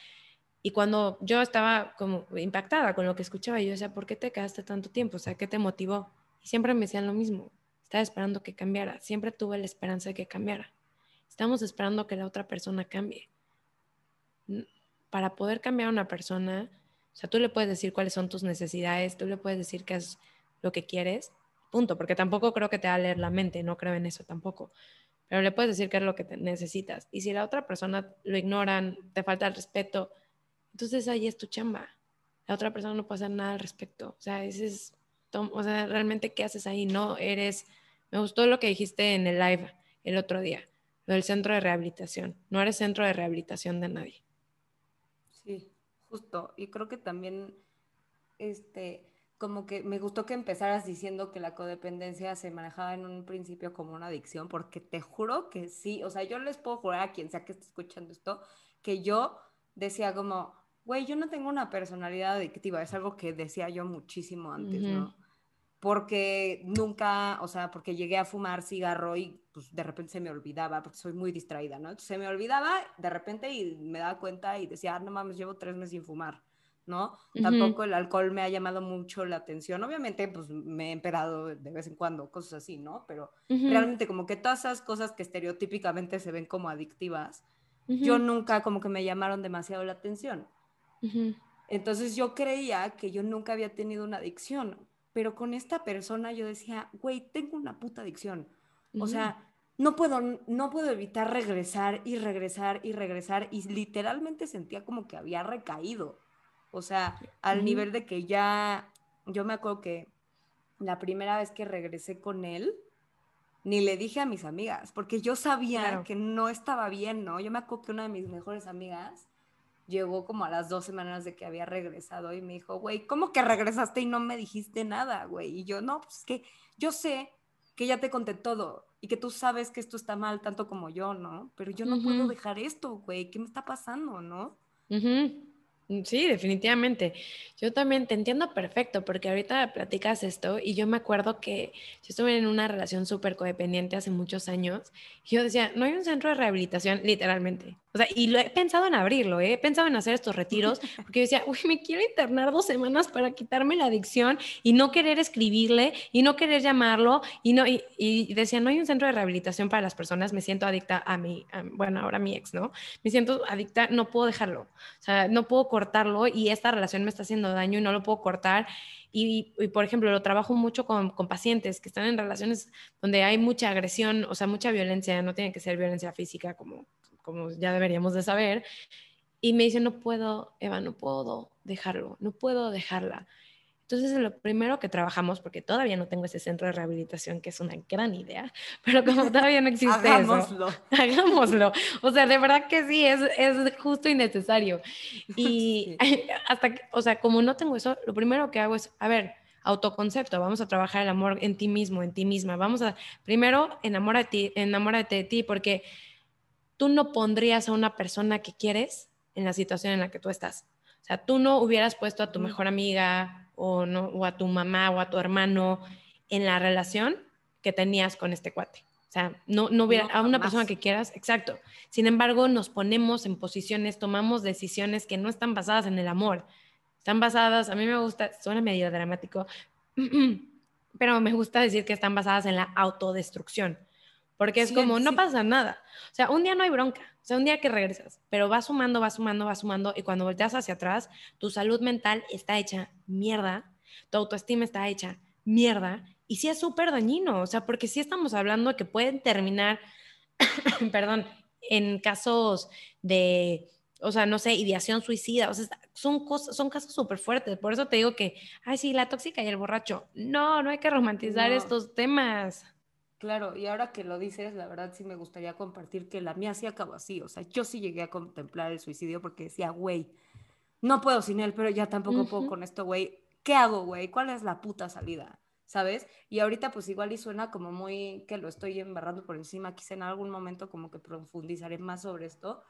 Y cuando yo estaba como impactada con lo que escuchaba, yo decía, ¿por qué te quedaste tanto tiempo? O sea, ¿qué te motivó? Y siempre me decían lo mismo. Estaba esperando que cambiara. Siempre tuve la esperanza de que cambiara. Estamos esperando que la otra persona cambie. Para poder cambiar a una persona, o sea, tú le puedes decir cuáles son tus necesidades, tú le puedes decir qué es lo que quieres, punto, porque tampoco creo que te va a leer la mente, no creo en eso tampoco. Pero le puedes decir qué es lo que necesitas. Y si la otra persona lo ignoran, te falta el respeto, entonces ahí es tu chamba. La otra persona no puede hacer nada al respecto. O sea, ese es, o sea, realmente, ¿qué haces ahí? No eres, me gustó lo que dijiste en el live el otro día, lo del centro de rehabilitación. No eres centro de rehabilitación de nadie. Sí, justo. Y creo que también, este, como que me gustó que empezaras diciendo que la codependencia se manejaba en un principio como una adicción, porque te juro que sí, o sea, yo les puedo jurar a quien sea que esté escuchando esto, que yo decía como, güey, yo no tengo una personalidad adictiva, es algo que decía yo muchísimo antes, ¿no? Porque nunca, o sea, porque llegué a fumar cigarro y pues de repente se me olvidaba, porque soy muy distraída, ¿no? Entonces se me olvidaba de repente y me daba cuenta y decía, ah, no mames, llevo tres meses sin fumar ¿no? Tampoco el alcohol me ha llamado mucho la atención. Obviamente, pues me he emperado de vez en cuando, cosas así, ¿no? Pero realmente como que todas esas cosas que estereotípicamente se ven como adictivas, yo nunca como que me llamaron demasiado la atención. Entonces yo creía que yo nunca había tenido una adicción, pero con esta persona yo decía, güey, tengo una puta adicción. O sea, no puedo, no puedo evitar regresar y regresar y regresar y literalmente sentía como que había recaído. O sea, al nivel de que ya, yo me acuerdo que la primera vez que regresé con él, ni le dije a mis amigas, porque yo sabía que no estaba bien, ¿no? Yo me acuerdo que una de mis mejores amigas llegó como a las dos semanas de que había regresado y me dijo, güey, ¿cómo que regresaste y no me dijiste nada, güey? Y yo, no, pues que yo sé que ya te conté todo y que tú sabes que esto está mal tanto como yo, ¿no? Pero yo no puedo dejar esto, güey, ¿qué me está pasando, no? Mm, sí, definitivamente. Yo también te entiendo perfecto porque ahorita platicas esto y yo me acuerdo que yo estuve en una relación súper codependiente hace muchos años y yo decía, no hay un centro de rehabilitación, literalmente. O sea, y lo he pensado en abrirlo, ¿eh? he pensado en hacer estos retiros, <laughs> porque yo decía, uy, me quiero internar dos semanas para quitarme la adicción y no querer escribirle y no querer llamarlo y no, y, decía, no hay un centro de rehabilitación para las personas, me siento adicta a mi, bueno, ahora mi ex, ¿no? Me siento adicta, no puedo dejarlo, o sea, no puedo cortarlo y esta relación me está haciendo daño y no lo puedo cortar. Y, por ejemplo, lo trabajo mucho con, con, pacientes que están en relaciones donde hay mucha agresión, o sea, mucha violencia, no tiene que ser violencia física como como ya deberíamos de saber, y me dice, no puedo, Eva, no puedo dejarlo, no puedo dejarla. Entonces, lo primero que trabajamos, porque todavía no tengo ese centro de rehabilitación, que es una gran idea, <laughs> pero como todavía no existe hagámoslo. eso, <laughs> hagámoslo. O sea, de verdad que sí, es, es justo y necesario. <laughs> Y hasta, que, o sea, como no tengo eso, lo primero que hago es, a ver, autoconcepto, vamos a trabajar el amor en ti mismo, en ti misma. Vamos a, primero, enamórate, enamórate de ti, porque tú no pondrías a una persona que quieres en la situación en la que tú estás. O sea, tú no hubieras puesto a tu mejor amiga o, no, o a tu mamá o a tu hermano en la relación que tenías con este cuate. O sea, no, no hubiera a una persona que quieras, exacto. Sin embargo, nos ponemos en posiciones, tomamos decisiones que no están basadas en el amor. Están basadas, a mí me gusta, suena medio dramático, <clears throat> pero me gusta decir que están basadas en la autodestrucción. Porque es como, no pasa nada. O sea, un día no hay bronca, o sea, un día que regresas, pero va sumando, va sumando, va sumando, y cuando volteas hacia atrás, tu salud mental está hecha mierda, tu autoestima está hecha mierda, y sí es súper dañino, o sea, porque sí estamos hablando que pueden terminar, <coughs> perdón, en casos de, o sea, no sé, ideación suicida, o sea, son, cosas, son casos súper fuertes, por eso te digo que, ay, sí, la tóxica y el borracho, no, no hay que romantizar estos temas. Claro, y ahora que lo dices, la verdad sí me gustaría compartir que la mía sí acabó así. O sea, yo sí llegué a contemplar el suicidio porque decía, güey, no puedo sin él, pero ya tampoco puedo con esto, güey. ¿Qué hago, güey? ¿Cuál es la puta salida? ¿Sabes? Y ahorita pues igual y suena como muy que lo estoy embarrando por encima. Quizá en algún momento como que profundizaré más sobre esto.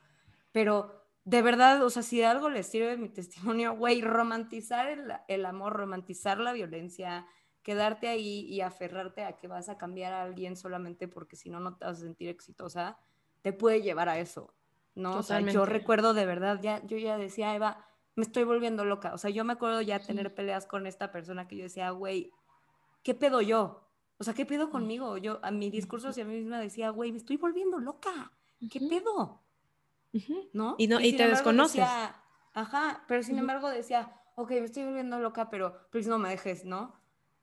Pero de verdad, o sea, si de algo les sirve mi testimonio, güey, romantizar el, el amor, romantizar la violencia, quedarte ahí y aferrarte a que vas a cambiar a alguien solamente porque si no, no te vas a sentir exitosa, te puede llevar a eso, ¿no? O sea, yo recuerdo de verdad, ya, yo ya decía, Eva, me estoy volviendo loca. O sea, yo me acuerdo ya tener peleas con esta persona que yo decía, güey, ¿qué pedo yo? O sea, ¿qué pedo conmigo? Yo, a mi discurso hacia mí misma decía, güey, me estoy volviendo loca. ¿Qué pedo? ¿No? Y, no, y, te desconoces. ajá, pero sin embargo decía, ok, me estoy volviendo loca, pero, si no me dejes, ¿no?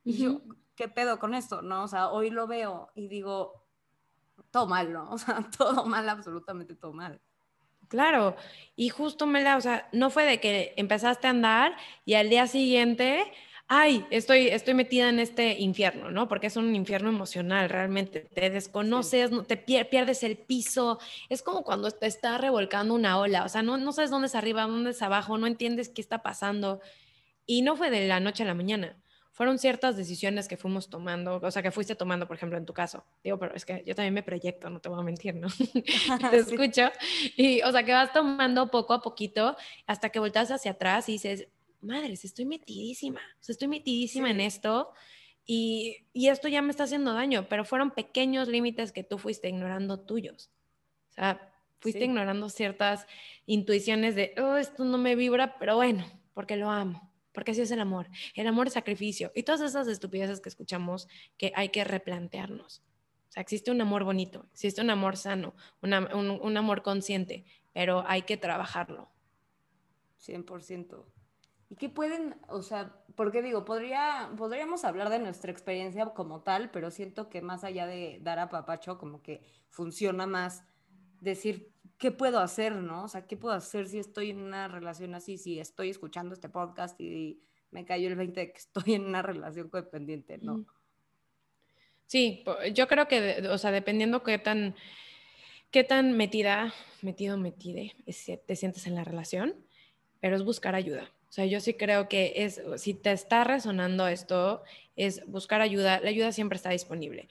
Y yo, ¿qué pedo con esto? ¿No? O sea, hoy lo veo y digo, todo mal, ¿no? <laughs> O sea, todo mal, absolutamente todo mal. Claro, y justo me la, o sea, no fue de que empezaste a andar y al día siguiente, ay, estoy, estoy metida en este infierno, ¿no? Porque es un infierno emocional, realmente. Te desconoces, no, te pierdes el piso. Es como cuando te está revolcando una ola, o sea, no, no sabes dónde es arriba, dónde es abajo, no entiendes qué está pasando. Y no fue de la noche a la mañana fueron ciertas decisiones que fuimos tomando, o sea, que fuiste tomando, por ejemplo, en tu caso. Digo, pero es que yo también me proyecto, no te voy a mentir, ¿no? <laughs> te <laughs> escucho. Y, o sea, que vas tomando poco a poquito hasta que volteas hacia atrás y dices, madres, estoy metidísima, o sea, estoy metidísima en esto y, y, esto ya me está haciendo daño, pero fueron pequeños límites que tú fuiste ignorando tuyos. O sea, fuiste ignorando ciertas intuiciones de, oh, esto no me vibra, pero bueno, porque lo amo porque así es el amor. El amor es sacrificio y todas esas estupideces que escuchamos que hay que replantearnos. O sea, existe un amor bonito, existe un amor sano, un, amor consciente, pero hay que trabajarlo. 100%. ¿Y qué pueden, o sea, porque digo, podría, podríamos hablar de nuestra experiencia como tal, pero siento que más allá de dar a papacho, como que funciona más decir qué puedo hacer, ¿no? O sea, qué puedo hacer si estoy en una relación así, si estoy escuchando este podcast y me cayó el 20 de que <laughs> estoy en una relación codependiente, ¿no? Sí, yo creo que, o sea, dependiendo qué tan, qué tan metida, metido, metide, te sientes en la relación, pero es buscar ayuda. O sea, yo sí creo que es, si te está resonando esto, es buscar ayuda. La ayuda siempre está disponible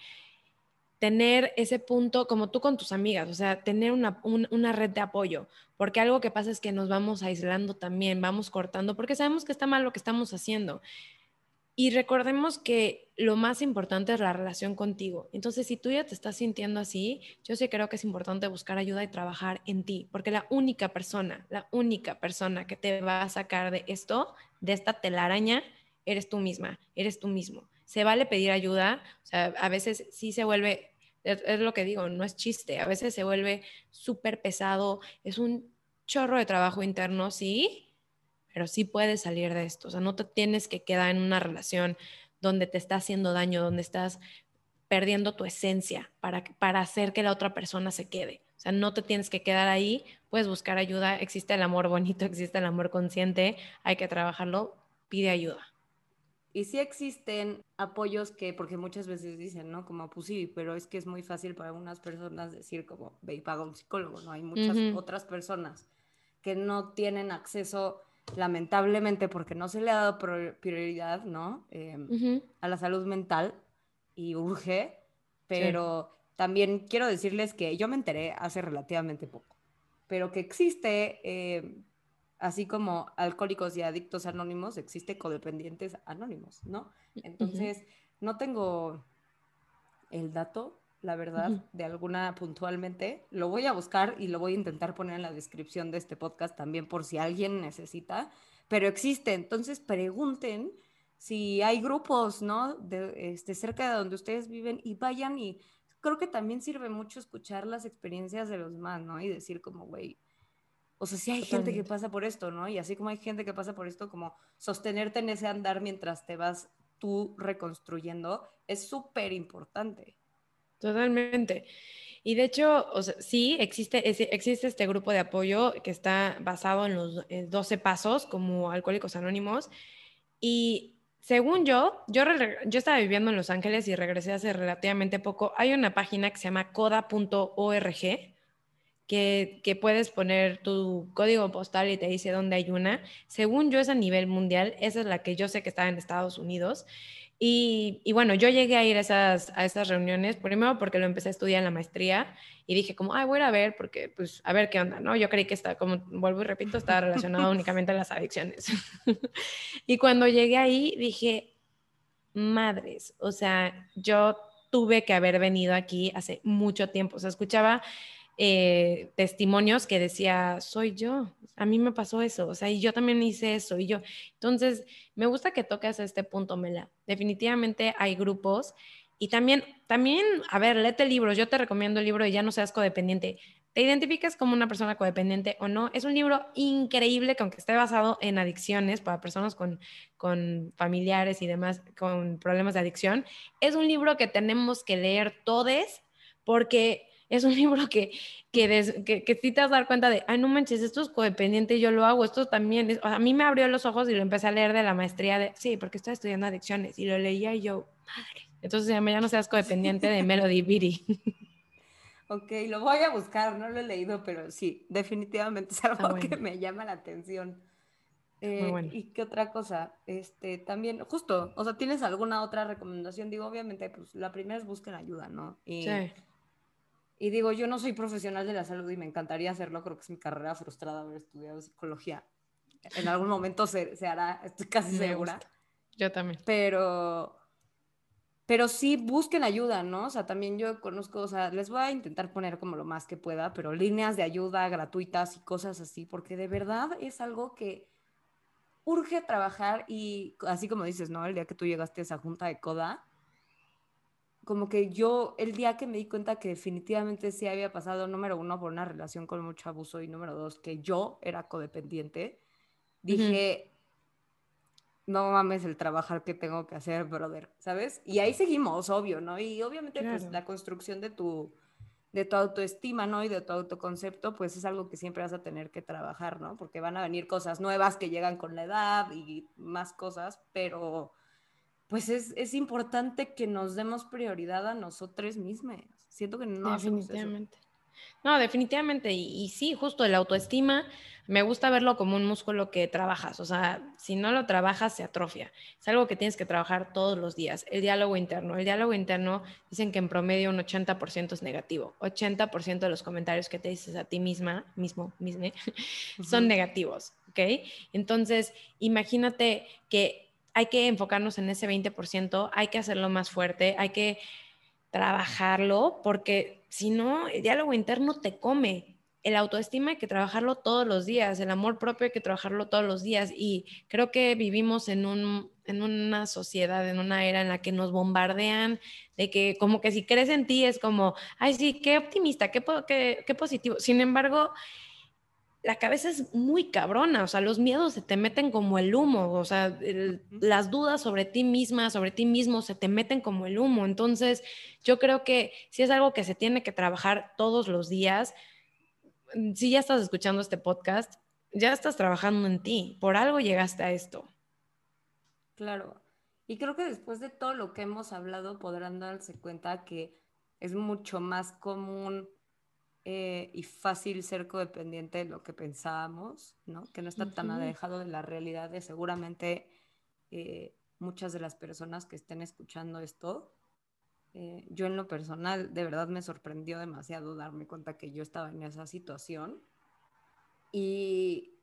tener ese punto como tú con tus amigas, o sea, tener una, red de apoyo, porque algo que pasa es que nos vamos aislando también, vamos cortando, porque sabemos que está mal lo que estamos haciendo. Y recordemos que lo más importante es la relación contigo. Entonces, si tú ya te estás sintiendo así, yo sí creo que es importante buscar ayuda y trabajar en ti, porque la única persona, la única persona que te va a sacar de esto, de esta telaraña, eres tú misma, eres tú mismo. Se vale pedir ayuda, o sea, a veces sí se vuelve, es, lo que digo, no es chiste, a veces se vuelve súper pesado, es un chorro de trabajo interno, sí, pero sí puedes salir de esto. O sea, no te tienes que quedar en una relación donde te está haciendo daño, donde estás perdiendo tu esencia para, para hacer que la otra persona se quede. O sea, no te tienes que quedar ahí, puedes buscar ayuda, existe el amor bonito, <laughs> existe el amor consciente, hay que trabajarlo, pide ayuda. Y sí existen apoyos que, porque muchas veces dicen, ¿no? Como, pues sí, pero es que es muy fácil para algunas personas decir como, ve y paga un psicólogo, ¿no? Hay muchas otras personas que no tienen acceso lamentablemente porque no se le ha dado prioridad, ¿no? Em, a la salud mental y urge, pero también quiero decirles que yo me enteré hace relativamente poco, pero que existe, em, así como alcohólicos y adictos anónimos, existe codependientes anónimos, ¿no? Entonces, no tengo el dato, la verdad, de alguna puntualmente. Lo voy a buscar y lo voy a intentar poner en la descripción de este podcast también por si alguien necesita, pero existe. Entonces pregunten si hay grupos, ¿no? De, este, cerca de donde ustedes viven y vayan y creo que también sirve mucho escuchar las experiencias de los demás, ¿no? Y decir como, güey, o sea, si hay gente que pasa por esto, ¿no? Y así como hay gente que pasa por esto, como sostenerte en ese andar mientras te vas tú reconstruyendo es súper importante. Totalmente. Y de hecho, o sea, sí, existe, existe este grupo de apoyo que está basado en los 12 pasos como Alcohólicos Anónimos. Y según yo, yo, yo estaba viviendo en Los Ángeles y regresé hace relativamente poco. Hay una página que se llama coda.org que, puedes poner tu código postal y te dice dónde hay una. Según yo es a nivel mundial, esa es la que yo sé que está en Estados Unidos. Y, bueno, yo llegué a ir a esas, a esas reuniones, primero porque lo empecé a estudiar en la maestría y dije como, ay, voy a ver porque, pues, a ver qué onda, ¿no? Yo creí que está, como vuelvo y repito, estaba relacionado <laughs> únicamente a las adicciones. <laughs> y cuando llegué ahí dije, madres, o sea, yo tuve que haber venido aquí hace mucho tiempo, o sea, escuchaba eh, testimonios que decía, soy yo, a mí me pasó eso, o sea, y yo también hice eso, y yo. Entonces, me gusta que toques este punto, Mela. Definitivamente hay grupos y también, también, a ver, léete libros, yo te recomiendo el libro de Ya no seas codependiente. ¿Te identificas como una persona codependiente o no? Es un libro increíble que aunque esté basado en adicciones para personas con, con familiares y demás con problemas de adicción, es un libro que tenemos que leer todos porque es un <laughs> libro que, que, que, que sí te vas a dar cuenta de, ay, no manches, esto es codependiente, yo lo hago, esto también, a mí me abrió los ojos y lo empecé a leer de la maestría de, sí, porque estoy estudiando adicciones, y lo leía y yo, madre. Entonces ya, no seas codependiente de <laughs> Melody Beatty. Ok, lo voy a buscar, no lo he leído, pero sí, definitivamente <laughs> es algo que me llama la atención. Eh, ¿Y qué otra cosa? Este, también, justo, o sea, ¿tienes alguna otra recomendación? Digo, obviamente, pues la primera es busquen ayuda, ¿no? Y, sí y digo, yo no soy profesional de la salud y me encantaría hacerlo, creo que es mi carrera frustrada haber estudiado psicología. En algún momento se, se hará, estoy casi segura. Yo también. Pero, pero sí busquen ayuda, ¿no? O sea, también yo conozco, o sea, les voy a intentar poner como lo más que pueda, pero líneas de ayuda gratuitas y cosas así, porque de verdad es algo que urge trabajar y así como dices, ¿no? El día que tú llegaste a esa junta de coda, como que yo, el día que me di cuenta que definitivamente sí había pasado, número uno, por una relación con mucho abuso y número dos, que yo era codependiente, dije, no mames el trabajar que tengo que hacer, brother, ¿sabes? Y ahí seguimos, obvio, ¿no? Y obviamente pues la construcción de tu, de tu autoestima, ¿no? Y de tu autoconcepto, pues es algo que siempre vas a tener que trabajar, ¿no? Porque van a venir cosas nuevas que llegan con la edad y más cosas, pero pues es, importante que nos demos prioridad a nosotros mismos. Siento que no definitivamente. No, definitivamente. Y, sí, justo el autoestima, me gusta verlo como un músculo que trabajas. O sea, si no lo trabajas, se atrofia. Es algo que tienes que trabajar todos los días. El diálogo interno. El diálogo interno dicen que en promedio un 80% es negativo. 80% de los comentarios que te dices a ti misma, mismo, mismo, <laughs> son negativos. ¿Ok? Entonces, imagínate que hay que enfocarnos en ese 20%, hay que hacerlo más fuerte, hay que trabajarlo, porque si no, el diálogo interno te come. El autoestima hay que trabajarlo todos los días, el amor propio hay que trabajarlo todos los días. Y creo que vivimos en, un, en una sociedad, en una era en la que nos bombardean de que como que si crees en ti es como, ay, sí, qué optimista, qué, qué, qué positivo. Sin embargo, la cabeza es muy cabrona, o sea, los miedos se te meten como el humo, o sea, las dudas sobre ti misma, sobre ti mismo, se te meten como el humo. Entonces, yo creo que si es algo que se tiene que trabajar todos los días, si ya estás escuchando este podcast, ya estás trabajando en ti, por algo llegaste a esto. Claro, y creo que después de todo lo que hemos hablado podrán darse cuenta que es mucho más común eh, y fácil ser codependiente de lo que pensábamos, ¿no? Que no está tan alejado de la realidad de seguramente eh, muchas de las personas que estén escuchando esto. Eh, yo en lo personal, de verdad me sorprendió demasiado darme cuenta que yo estaba en esa situación y,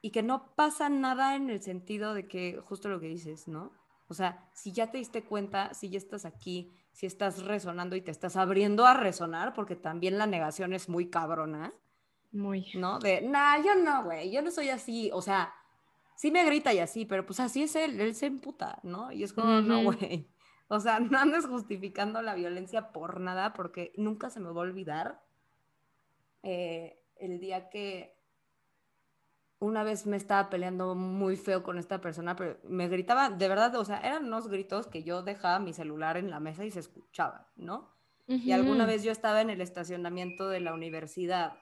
y que no pasa nada en el sentido de que justo lo que dices, ¿no? O sea, si ya te diste cuenta, si ya estás aquí, si estás resonando y te estás abriendo a resonar, porque también la negación es muy cabrona. Muy. ¿No? De, nah, yo no, güey, yo no soy así. O sea, sí me grita y así, pero pues así es él, él se emputa, ¿no? Y es como, no, güey. <laughs> O sea, no andes justificando la violencia por nada, porque nunca se me va a olvidar eh, el día que una vez me estaba peleando muy feo con esta persona, pero me gritaba, de verdad, o sea, eran unos gritos que yo dejaba mi celular en la mesa y se escuchaba, ¿no? Y alguna vez yo estaba en el estacionamiento de la universidad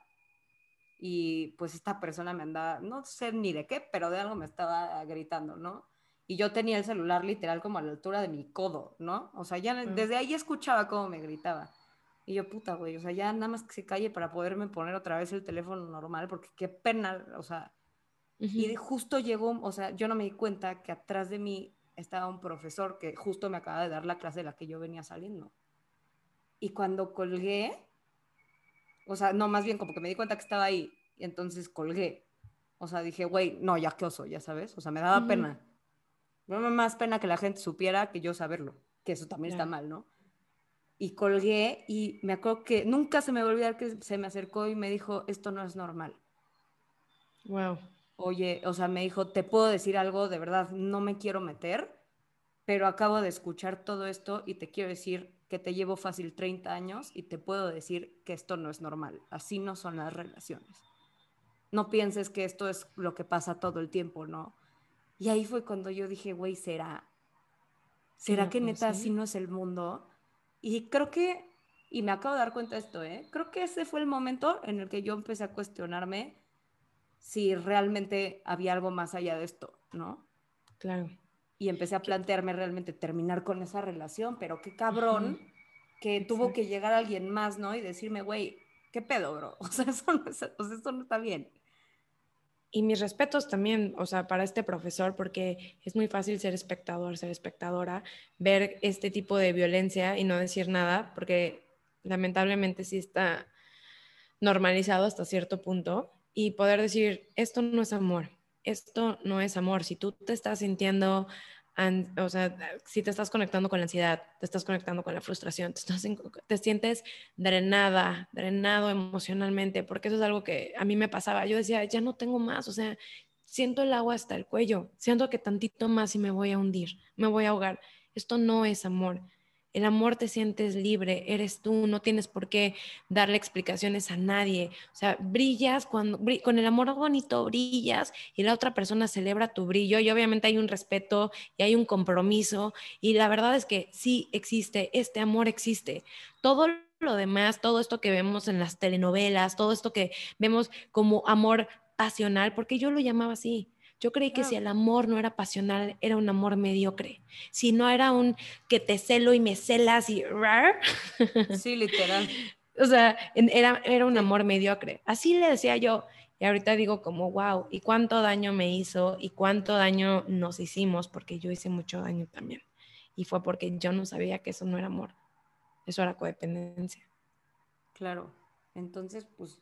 y pues esta persona me andaba, no sé ni de qué, pero de algo me estaba gritando, ¿no? Y yo tenía el celular literal como a la altura de mi codo, ¿no? O sea, ya desde ahí escuchaba cómo me gritaba. Y yo, puta, güey, o sea, ya nada más que se calle para poderme poner otra vez el teléfono normal, porque qué pena, o sea, y justo llegó, o sea, yo no me di cuenta que atrás de mí estaba un profesor que justo me acaba de dar la clase de la que yo venía saliendo. Y cuando colgué, o sea, no, más bien como que me di cuenta que estaba ahí y entonces colgué. O sea, dije, güey, no, ya qué oso, ya sabes. O sea, me daba pena. No me más pena que la gente supiera que yo saberlo, que eso también está mal, ¿no? Y colgué y me acuerdo que nunca se me va a olvidar que se me acercó y me dijo, esto no es normal. Wow oye, o sea, me dijo, te puedo decir algo, de verdad, no me quiero meter, pero acabo de escuchar todo esto y te quiero decir que te llevo fácil 30 años y te puedo decir que esto no es normal, así no son las relaciones. No pienses que esto es lo que pasa todo el tiempo, ¿no? Y ahí fue cuando yo dije, güey, ¿será? ¿Será que neta así no es el mundo? Y creo que, y me acabo de dar cuenta de esto, ¿eh? Creo que ese fue el momento en el que yo empecé a cuestionarme si realmente había algo más allá de esto, ¿no? Claro. Y empecé a plantearme realmente terminar con esa relación, pero qué cabrón que tuvo que llegar alguien más, ¿no? Y decirme, güey, ¿qué pedo, bro? <laughs> O sea, eso no, eso no está bien. Y mis respetos también, o sea, para este profesor, porque es muy fácil ser espectador, ser espectadora, ver este tipo de violencia y no decir nada, porque lamentablemente sí está normalizado hasta cierto punto y poder decir, esto no es amor, esto no es amor. Si tú te estás sintiendo, o sea, si te estás conectando con la ansiedad, te estás conectando con la frustración, te, estás, te sientes drenada, drenado emocionalmente, porque eso es algo que a mí me pasaba. Yo decía, ya no tengo más, o sea, siento el agua hasta el cuello, siento que tantito más y me voy a hundir, me voy a ahogar. Esto no es amor. El amor te sientes libre, eres tú, no tienes por qué darle explicaciones a nadie. O sea, brillas cuando con el amor bonito brillas y la otra persona celebra tu brillo y obviamente hay un respeto y hay un compromiso y la verdad es que sí existe, este amor existe. Todo lo demás, todo esto que vemos en las telenovelas, todo esto que vemos como amor pasional, porque yo lo llamaba así. Yo creí que si el amor no era pasional, era un amor mediocre. Si no era un que te celo y me celas y... <laughs> Sí, literal. o sea, era, era un amor mediocre. Así le decía yo. Y ahorita digo como, wow, ¿y cuánto daño me hizo? ¿Y cuánto daño nos hicimos? Porque yo hice mucho daño también. Y fue porque yo no sabía que eso no era amor. Eso era codependencia. Claro. Entonces, pues,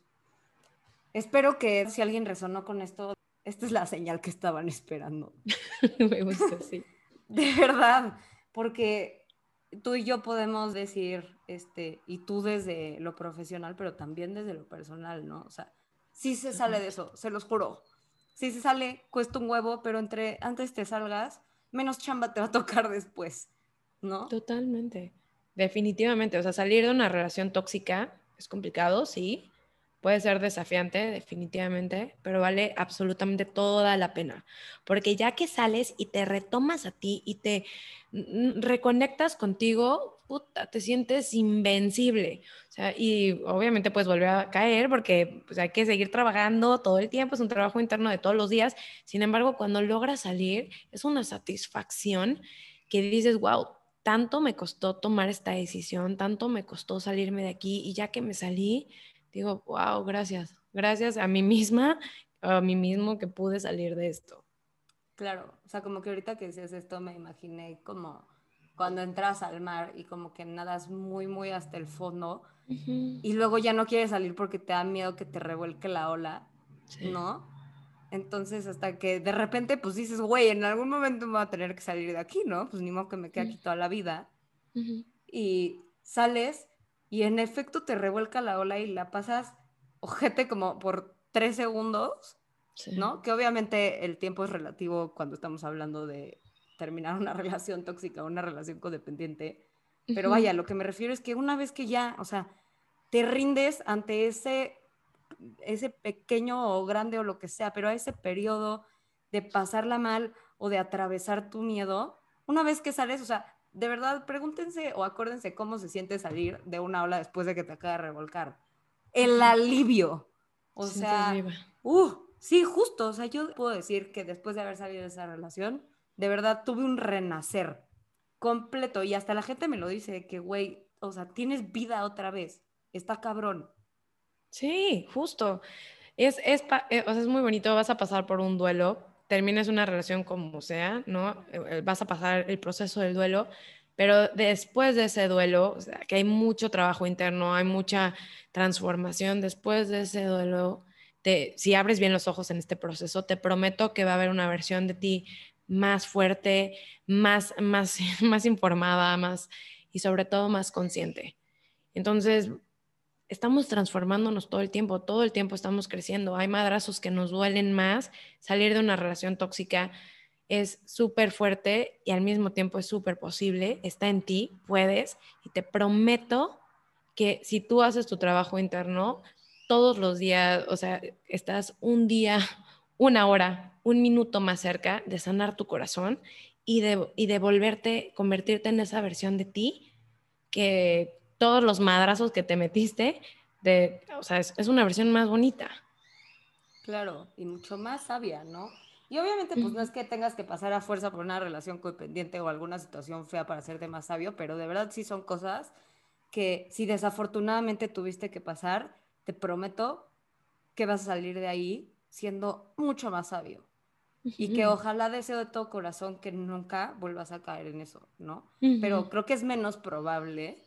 espero que si alguien resonó con esto, esta es la señal que estaban esperando. <laughs> Me gusta, sí. <laughs> De verdad, porque tú y yo podemos decir, este, y tú desde lo profesional, pero también desde lo personal, ¿no? O sea, sí se sale de eso, se los juro. Sí se sale, cuesta un huevo, pero entre antes te salgas, menos chamba te va a tocar después, ¿no? Totalmente. Definitivamente, o sea, salir de una relación tóxica es complicado, sí, Puede ser desafiante, definitivamente, pero vale absolutamente toda la pena. Porque ya que sales y te retomas a ti y te reconectas contigo, puta, te sientes invencible. O sea, y obviamente puedes volver a caer porque pues, hay que seguir trabajando todo el tiempo, es un trabajo interno de todos los días. Sin embargo, cuando logras salir, es una satisfacción que dices, wow, tanto me costó tomar esta decisión, tanto me costó salirme de aquí y ya que me salí, digo, wow, gracias, gracias a mí misma, a mí mismo que pude salir de esto. Claro, o sea, como que ahorita que decías esto me imaginé como cuando entras al mar y como que nadas muy, muy hasta el fondo y luego ya no quieres salir porque te da miedo que te revuelque la ola, ¿no? Entonces, hasta que de repente, pues dices, güey, en algún momento me voy a tener que salir de aquí, ¿no? Pues ni modo que me quede aquí toda la vida. Y sales y en efecto te revuelca la ola y la pasas ojete como por tres segundos, ¿no? Que obviamente el tiempo es relativo cuando estamos hablando de terminar una <laughs> relación tóxica, una relación codependiente. Pero vaya, lo que me refiero es que una vez que ya, o sea, te rindes ante ese, ese pequeño o grande o lo que sea, pero a ese periodo de pasarla mal o de atravesar tu miedo, una vez que sales, o sea, de verdad, pregúntense o acuérdense cómo se siente salir de una ola después de que te acaba de revolcar. El alivio. O sea, uh, sí, justo. O sea, yo puedo decir que después de haber salido de esa relación, de verdad tuve un renacer completo. Y hasta la gente me lo dice, que, güey, o sea, tienes vida otra vez. Está cabrón. Sí, justo. Es, es, eh, o sea, es muy bonito, vas a pasar por un duelo, termines una relación como sea, ¿no? Eh, eh, vas a pasar el proceso del duelo, pero después de ese duelo, o sea, que hay mucho trabajo interno, hay mucha transformación, después de ese duelo, te, si abres bien los ojos en este proceso, te prometo que va a haber una versión de ti más fuerte, más, más, <laughs> más informada, más y sobre todo más consciente. Entonces, estamos transformándonos todo el tiempo, todo el tiempo estamos creciendo. Hay madrazos que nos duelen más. Salir de una relación tóxica es súper fuerte y al mismo tiempo es súper posible. Está en ti, puedes. Y te prometo que si tú haces tu trabajo interno todos los días, o sea, estás un día, <laughs> una hora, un minuto más cerca de sanar tu corazón y de, y volverte, convertirte en esa versión de ti que todos los madrazos que te metiste, de, o sea, es, una versión más bonita. Claro, y mucho más sabia, ¿no? Y obviamente, pues no es que tengas que pasar a fuerza por una relación codependiente o alguna situación fea para hacerte más sabio, pero de verdad sí son cosas que si desafortunadamente tuviste que pasar, te prometo que vas a salir de ahí siendo mucho más sabio. Y que ojalá deseo de todo corazón que nunca vuelvas a caer en eso, ¿no? Pero creo que es menos probable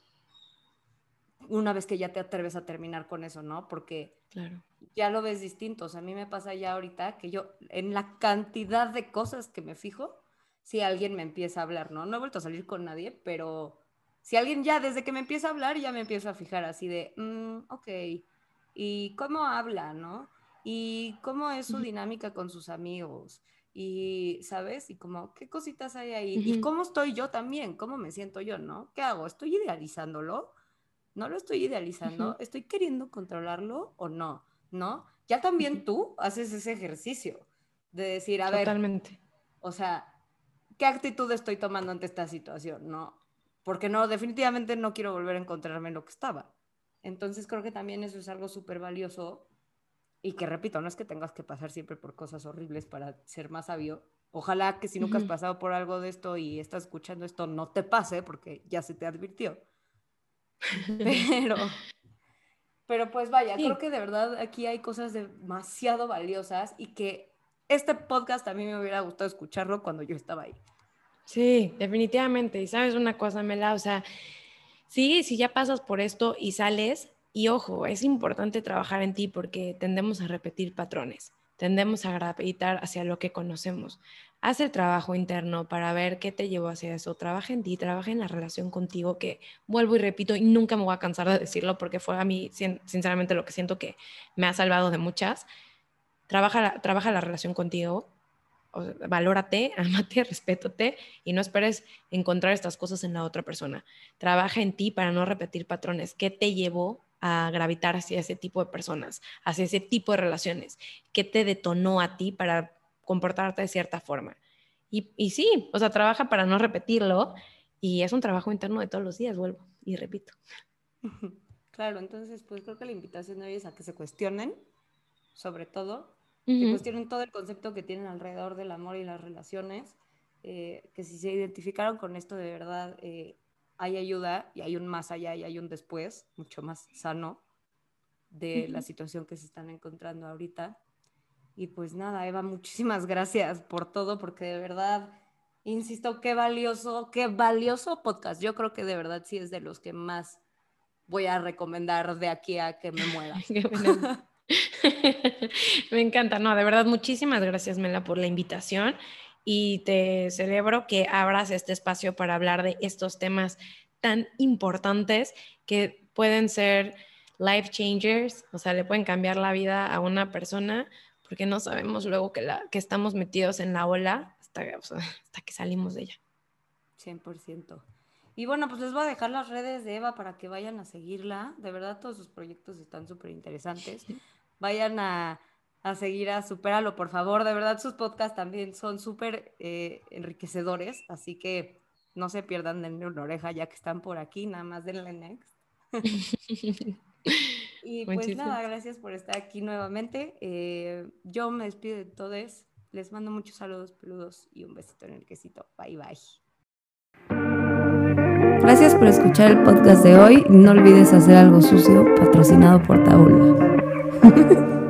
una vez que ya te atreves a terminar con eso, ¿no? Porque claro. ya lo ves distinto. O sea, a mí me pasa ya ahorita que yo, en la cantidad de cosas que me fijo, si alguien me empieza a hablar, ¿no? No he vuelto a salir con nadie, pero si alguien ya desde que me empieza a hablar, ya me empiezo a fijar así de, mm, ok, ¿y cómo habla, no? ¿Y cómo es su dinámica con sus amigos? Y, ¿sabes? Y como, ¿qué cositas hay ahí? ¿Y cómo estoy yo también? ¿Cómo me siento yo, no? ¿Qué hago? ¿Estoy idealizándolo? No lo estoy idealizando, estoy queriendo controlarlo o no, ¿no? Ya también tú haces ese ejercicio de decir, a Totalmente. o sea, ¿qué actitud estoy tomando ante esta situación, no? Porque no, definitivamente no quiero volver a encontrarme en lo que estaba. Entonces creo que también eso es algo súper valioso y que repito, no es que tengas que pasar siempre por cosas horribles para ser más sabio. Ojalá que si nunca has pasado por algo de esto y estás escuchando esto no te pase porque ya se te advirtió. <laughs> Pero, pero pues vaya, creo que de verdad aquí hay cosas demasiado valiosas y que este podcast a mí me hubiera gustado escucharlo cuando yo estaba ahí. Sí, definitivamente. Y sabes una cosa, Mela, o sea, sí, si ya pasas por esto y sales, y ojo, es importante trabajar en ti porque tendemos a repetir patrones. Tendemos a gravitar hacia lo que conocemos. Haz el trabajo interno para ver qué te llevó hacia eso. Trabaja en ti, trabaja en la relación contigo, que vuelvo y repito, y nunca me voy a cansar de decirlo porque fue a mí, sinceramente, lo que siento que me ha salvado de muchas. Trabaja trabaja la relación contigo, valórate, <laughs> amate, respétate y no esperes encontrar estas cosas en la otra persona. Trabaja en ti para no repetir patrones. ¿Qué te llevó a gravitar hacia ese tipo de personas, hacia ese tipo de relaciones? ¿Qué te detonó a ti para comportarte de cierta forma? Y, y sí, o sea, trabaja para no repetirlo y es un trabajo interno de todos los días, vuelvo y repito. <laughs> Claro, entonces pues creo que la invitación de hoy es a que se cuestionen, sobre todo, que cuestionen todo el concepto que tienen alrededor del amor y las relaciones, eh, que si se identificaron con esto de verdad, eh, hay ayuda y hay un más allá y hay un después, mucho más sano de la situación que se están encontrando ahorita. Y pues nada, Eva, muchísimas gracias por todo, porque de verdad, insisto, qué valioso, qué valioso podcast. Yo creo que de verdad sí es de los que más voy a recomendar de aquí a que me muera. <laughs> <laughs> <laughs> me encanta, no, de verdad, muchísimas gracias, Mela, por la invitación y te celebro que abras este espacio para hablar de estos temas tan importantes que pueden ser life changers, o sea, le pueden cambiar la vida a una persona porque no sabemos luego que, la, que estamos metidos en la ola hasta, hasta que salimos de ella. 100%. Y bueno, pues les voy a dejar las redes de Eva para que vayan a seguirla. De verdad, todos sus proyectos están súper interesantes. Vayan a a seguir a Superalo, por favor. De verdad, sus podcasts también son súper eh, enriquecedores, así que no se pierdan, denle una oreja ya que están por aquí, nada más denle next. <laughs> y pues nada, gracias por estar aquí nuevamente. Eh, yo me despido de todos. Les mando muchos saludos peludos y un besito en el quesito. Bye bye. Gracias por escuchar el podcast de hoy. No olvides hacer algo sucio patrocinado por Taula. <laughs>